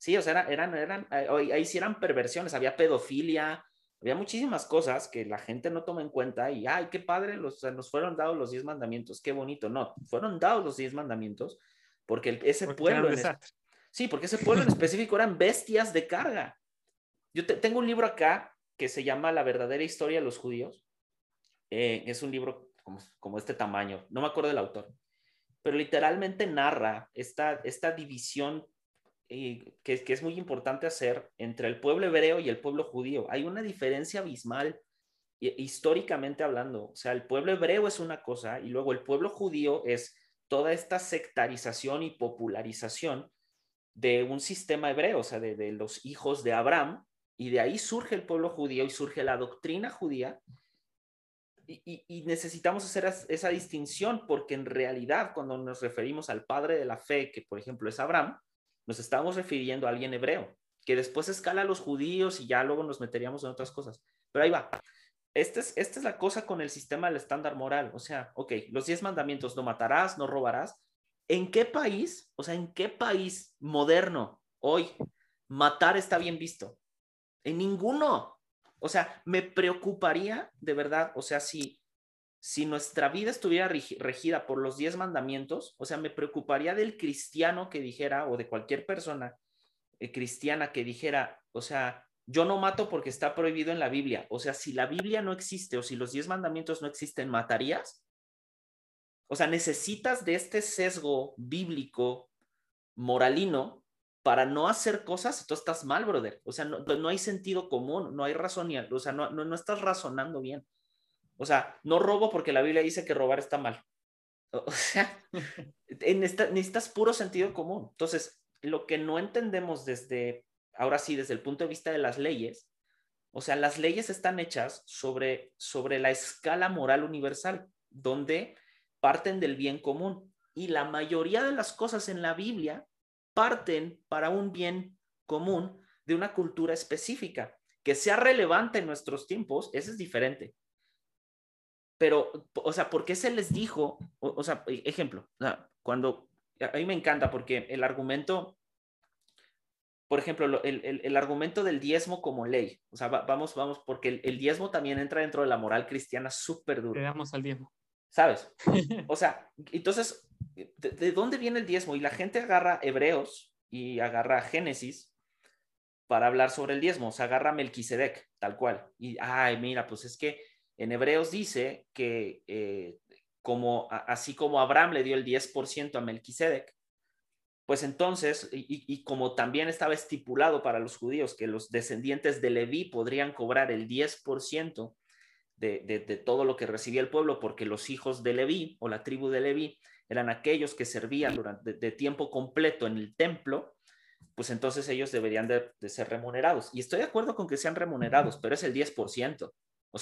sí, o sea, eran, eran, ahí sí eran perversiones, había pedofilia, había muchísimas cosas que la gente no toma en cuenta y, ay, qué padre, los, nos fueron dados los diez mandamientos, qué bonito. No, fueron dados los diez mandamientos porque ese pueblo... sí, porque ese pueblo en específico eran bestias de carga. Yo tengo un libro acá que se llama La verdadera historia de los judíos. Eh, es un libro como, como, este tamaño, no me acuerdo del autor, pero literalmente narra esta, esta división que, es muy importante hacer entre el pueblo hebreo y el pueblo judío. Hay una diferencia abismal históricamente hablando. O sea, el pueblo hebreo es una cosa y luego el pueblo judío es toda esta sectarización y popularización de un sistema hebreo, o sea, de, los hijos de Abraham, y de ahí surge el pueblo judío y surge la doctrina judía. Y, y, necesitamos hacer esa distinción porque en realidad cuando nos referimos al padre de la fe, que por ejemplo es Abraham, nos estamos refiriendo a alguien hebreo, que después escala a los judíos y ya luego nos meteríamos en otras cosas. Pero ahí va. Esta es, esta es la cosa con el sistema del estándar moral. O sea, ok, los diez mandamientos, no matarás, no robarás. ¿En qué país, o sea, en qué país moderno hoy matar está bien visto? En ninguno. O sea, me preocuparía de verdad, o sea, si, si nuestra vida estuviera regida por los diez mandamientos, o sea, me preocuparía del cristiano que dijera, o de cualquier persona eh, cristiana que dijera, o sea, yo no mato porque está prohibido en la Biblia. O sea, si la Biblia no existe o si los diez mandamientos no existen, ¿matarías? O sea, necesitas de este sesgo bíblico moralino para no hacer cosas, tú estás mal, brother. O sea, no, hay sentido común, no hay razón, o sea, no, no estás razonando bien. O sea, no robo porque la Biblia dice que robar está mal. O sea, en esta, necesitas puro sentido común. Entonces, lo que no entendemos desde, ahora sí, desde el punto de vista de las leyes, o sea, las leyes están hechas sobre, sobre la escala moral universal, donde parten del bien común. Y la mayoría de las cosas en la Biblia parten para un bien común de una cultura específica. Que sea relevante en nuestros tiempos, eso es diferente pero, o sea, ¿por qué se les dijo? O, sea, e, ejemplo, cuando, a mí me encanta porque el argumento, por ejemplo, el, el, argumento del diezmo como ley, o sea, vamos, vamos, porque el, diezmo también entra dentro de la moral cristiana súper duro. Le damos al diezmo. ¿Sabes? O sea, entonces, ¿de, ¿de, dónde viene el diezmo? Y la gente agarra Hebreos y agarra Génesis para hablar sobre el diezmo, o sea, agarra Melquisedec, tal cual. Y, ay, mira, pues es que en Hebreos dice que eh, como, así como Abraham le dio el 10% a Melquisedec, pues entonces, y, como también estaba estipulado para los judíos que los descendientes de Leví podrían cobrar el 10% de, todo lo que recibía el pueblo, porque los hijos de Leví o la tribu de Leví eran aquellos que servían durante de, tiempo completo en el templo, pues entonces ellos deberían de, de, ser remunerados. Y estoy de acuerdo con que sean remunerados, pero es el 10%.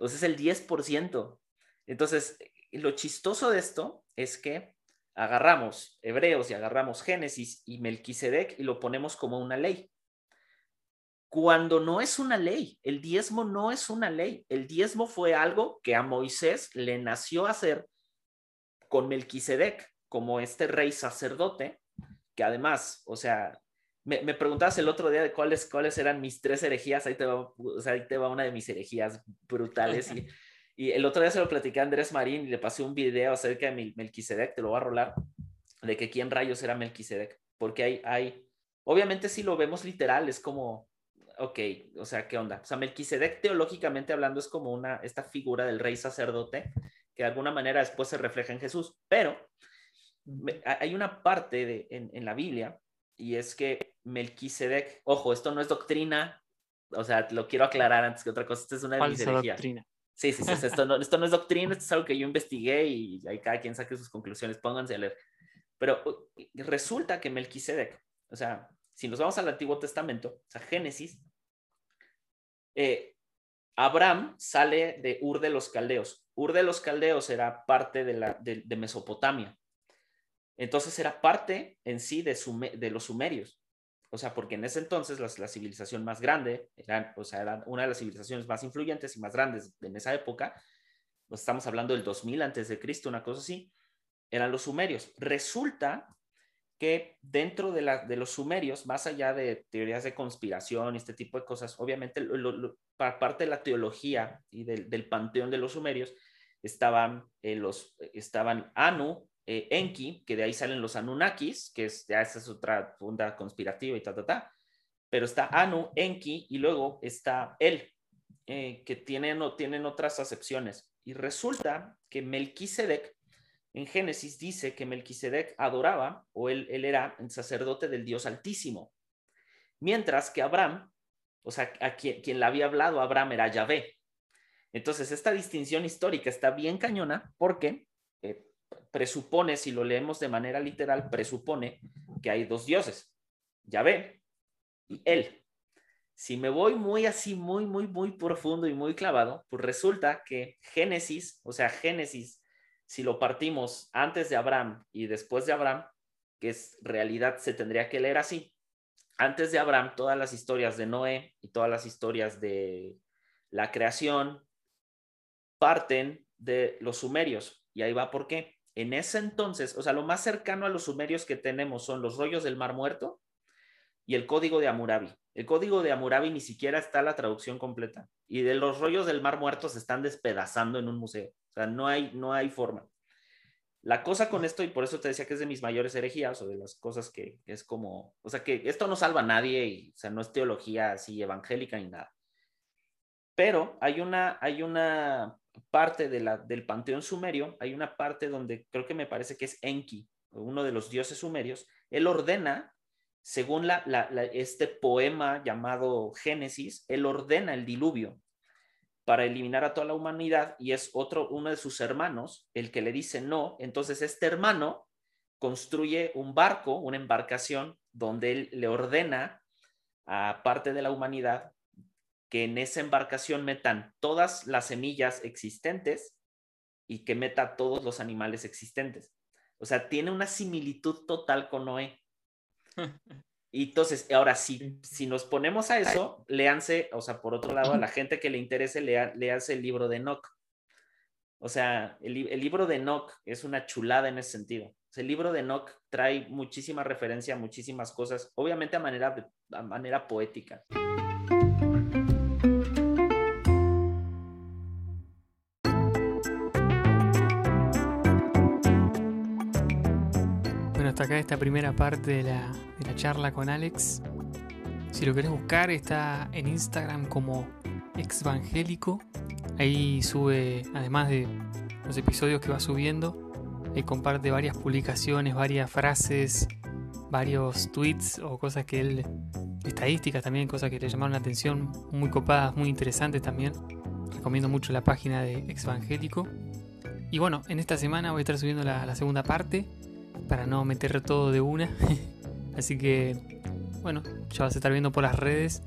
O sea, es el 10%. Entonces, lo chistoso de esto es que agarramos Hebreos y agarramos Génesis y Melquisedec y lo ponemos como una ley. Cuando no es una ley, el diezmo no es una ley. El diezmo fue algo que a Moisés le nació hacer con Melquisedec, como este rey sacerdote, que además, o sea, me, me, preguntabas el otro día de cuáles, cuáles eran mis tres herejías, ahí te, va, o sea, ahí te va una de mis herejías brutales. Y, y, el otro día se lo platicé a Andrés Marín y le pasé un video acerca de Melquisedec, te lo voy a rolar, de que quién rayos era Melquisedec, porque hay, hay, obviamente si lo vemos literal, es como, ok, o sea, ¿qué onda? O sea, Melquisedec teológicamente hablando es como una, esta figura del rey sacerdote que de alguna manera después se refleja en Jesús, pero hay una parte de, en, en la Biblia y es que Melquisedec, ojo, esto no es doctrina, o sea, lo quiero aclarar antes que otra cosa, esto es una de mis doctrina. Sí, sí, sí, esto no, esto no es doctrina, esto es algo que yo investigué y ahí cada quien saque sus conclusiones, pónganse a leer. Pero uh, resulta que Melquisedec, o sea, si nos vamos al Antiguo Testamento, o sea, Génesis, eh, Abraham sale de Ur de los Caldeos. Ur de los Caldeos era parte de, la, de Mesopotamia. Entonces era parte en sí de, los sumerios. O sea, porque en ese entonces la, civilización más grande, era, o sea, era una de las civilizaciones más influyentes y más grandes en esa época, nos estamos hablando del 2000 antes de Cristo, una cosa así, eran los sumerios. Resulta que dentro de, los sumerios, más allá de teorías de conspiración y este tipo de cosas, obviamente para parte de la teología y del, panteón de los sumerios, estaban, eh, los, estaban Anu, eh, Enki, que de ahí salen los Anunnakis, que es, ya esa es otra funda conspirativa y ta, ta, ta, pero está Anu, Enki y luego está él, eh, que tienen, tienen otras acepciones. Y resulta que Melquisedec en Génesis dice que Melquisedec adoraba o él, él era el sacerdote del Dios Altísimo, mientras que Abraham, o sea, a quien, quien le había hablado Abraham era Yahvé. Entonces, esta distinción histórica está bien cañona porque presupone, si lo leemos de manera literal, presupone que hay dos dioses, Yahvé y él. Si me voy muy así, muy, muy, muy profundo y muy clavado, pues resulta que Génesis, o sea, Génesis si lo partimos antes de Abraham y después de Abraham, que es realidad se tendría que leer así. Antes de Abraham, todas las historias de Noé y todas las historias de la creación parten de los sumerios. Y ahí va por qué. En ese entonces, o sea, lo más cercano a los sumerios que tenemos son los rollos del Mar Muerto y el código de Amurabi. El código de Amurabi ni siquiera está la traducción completa. Y de los rollos del Mar Muerto se están despedazando en un museo sea, no hay, no hay forma. La cosa con esto, y por eso te decía que es de mis mayores herejías o de las cosas que, es como, o sea, que esto no salva a nadie y, o sea, no es teología así evangélica ni nada. Pero hay una, hay una parte de la, del panteón sumerio, hay una parte donde creo que me parece que es Enki, uno de los dioses sumerios, él ordena, según la, este poema llamado Génesis, él ordena el diluvio para eliminar a toda la humanidad y es otro, uno de sus hermanos, el que le dice no. Entonces este hermano construye un barco, una embarcación, donde él le ordena a parte de la humanidad que en esa embarcación metan todas las semillas existentes y que meta todos los animales existentes. O sea, tiene una similitud total con Noé. Y entonces, ahora, si, si nos ponemos a eso, léanse, o sea, por otro lado, a la gente que le interese, lea, léanse el libro de Enoch. O sea, el, libro de Enoch es una chulada en ese sentido. el libro de Enoch trae muchísima referencia a muchísimas cosas, obviamente a manera, a manera poética. Hasta acá esta primera parte de la, la charla con Alex. Si lo querés buscar, está en Instagram como exvangélico. Ahí sube, además de los episodios que va subiendo, ahí comparte varias publicaciones, varias frases, varios tweets o cosas que él, estadísticas también, cosas que le llamaron la atención, muy copadas, muy interesantes también. Recomiendo mucho la página de Exvangélico. Y bueno, en esta semana voy a estar subiendo la, segunda parte para no meter todo de una. Así que, bueno, ya vas a estar viendo por las redes.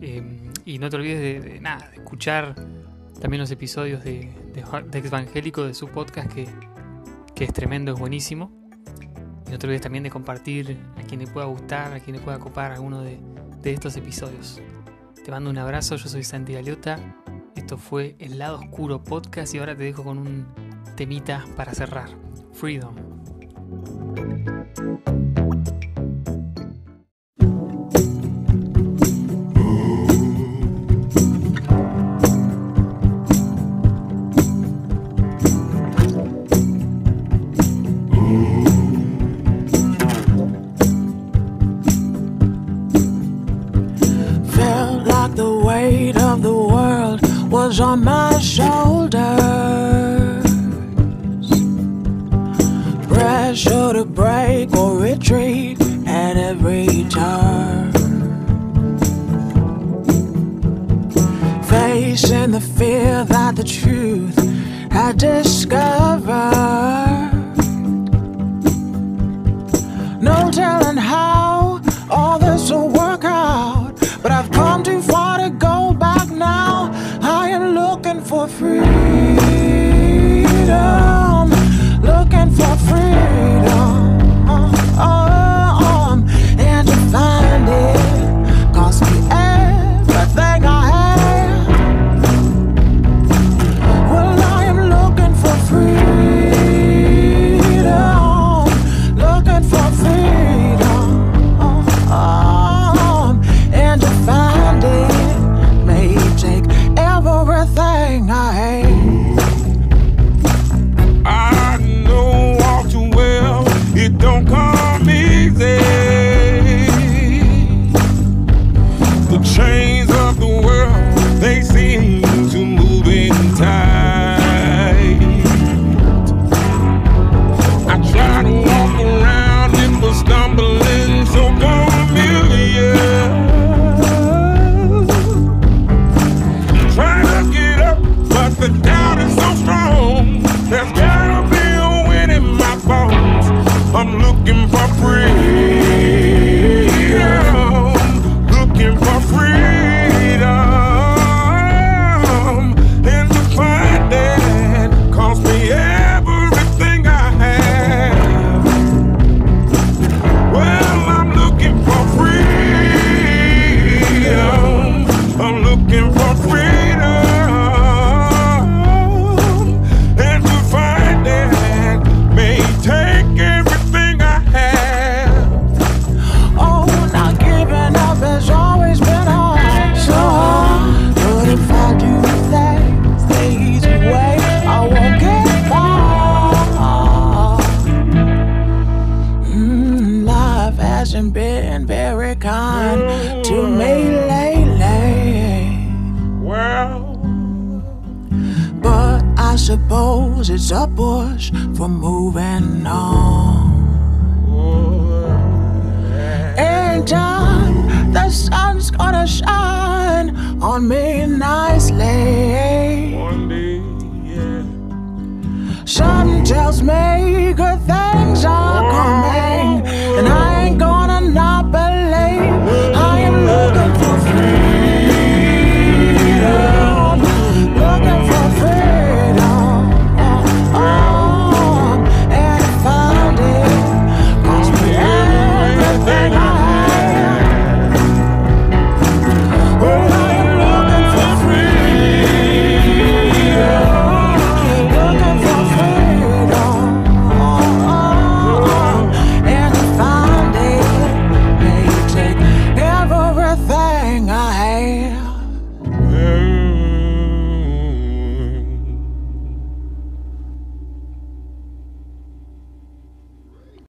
Em, y no te olvides de, nada, de escuchar también los episodios de, de, Exvangélico de su podcast, que, que, es tremendo, es buenísimo. Y no te olvides también de compartir a quien le pueda gustar, a quien le pueda copar alguno de, de estos episodios. Te mando un abrazo, yo soy Santi Galeota. Esto fue El Lado Oscuro Podcast y ahora te dejo con un temita para cerrar. Freedom. Felt like the weight of the world was on my shoulders. Break at every turn. Facing the fear that the truth had discovered.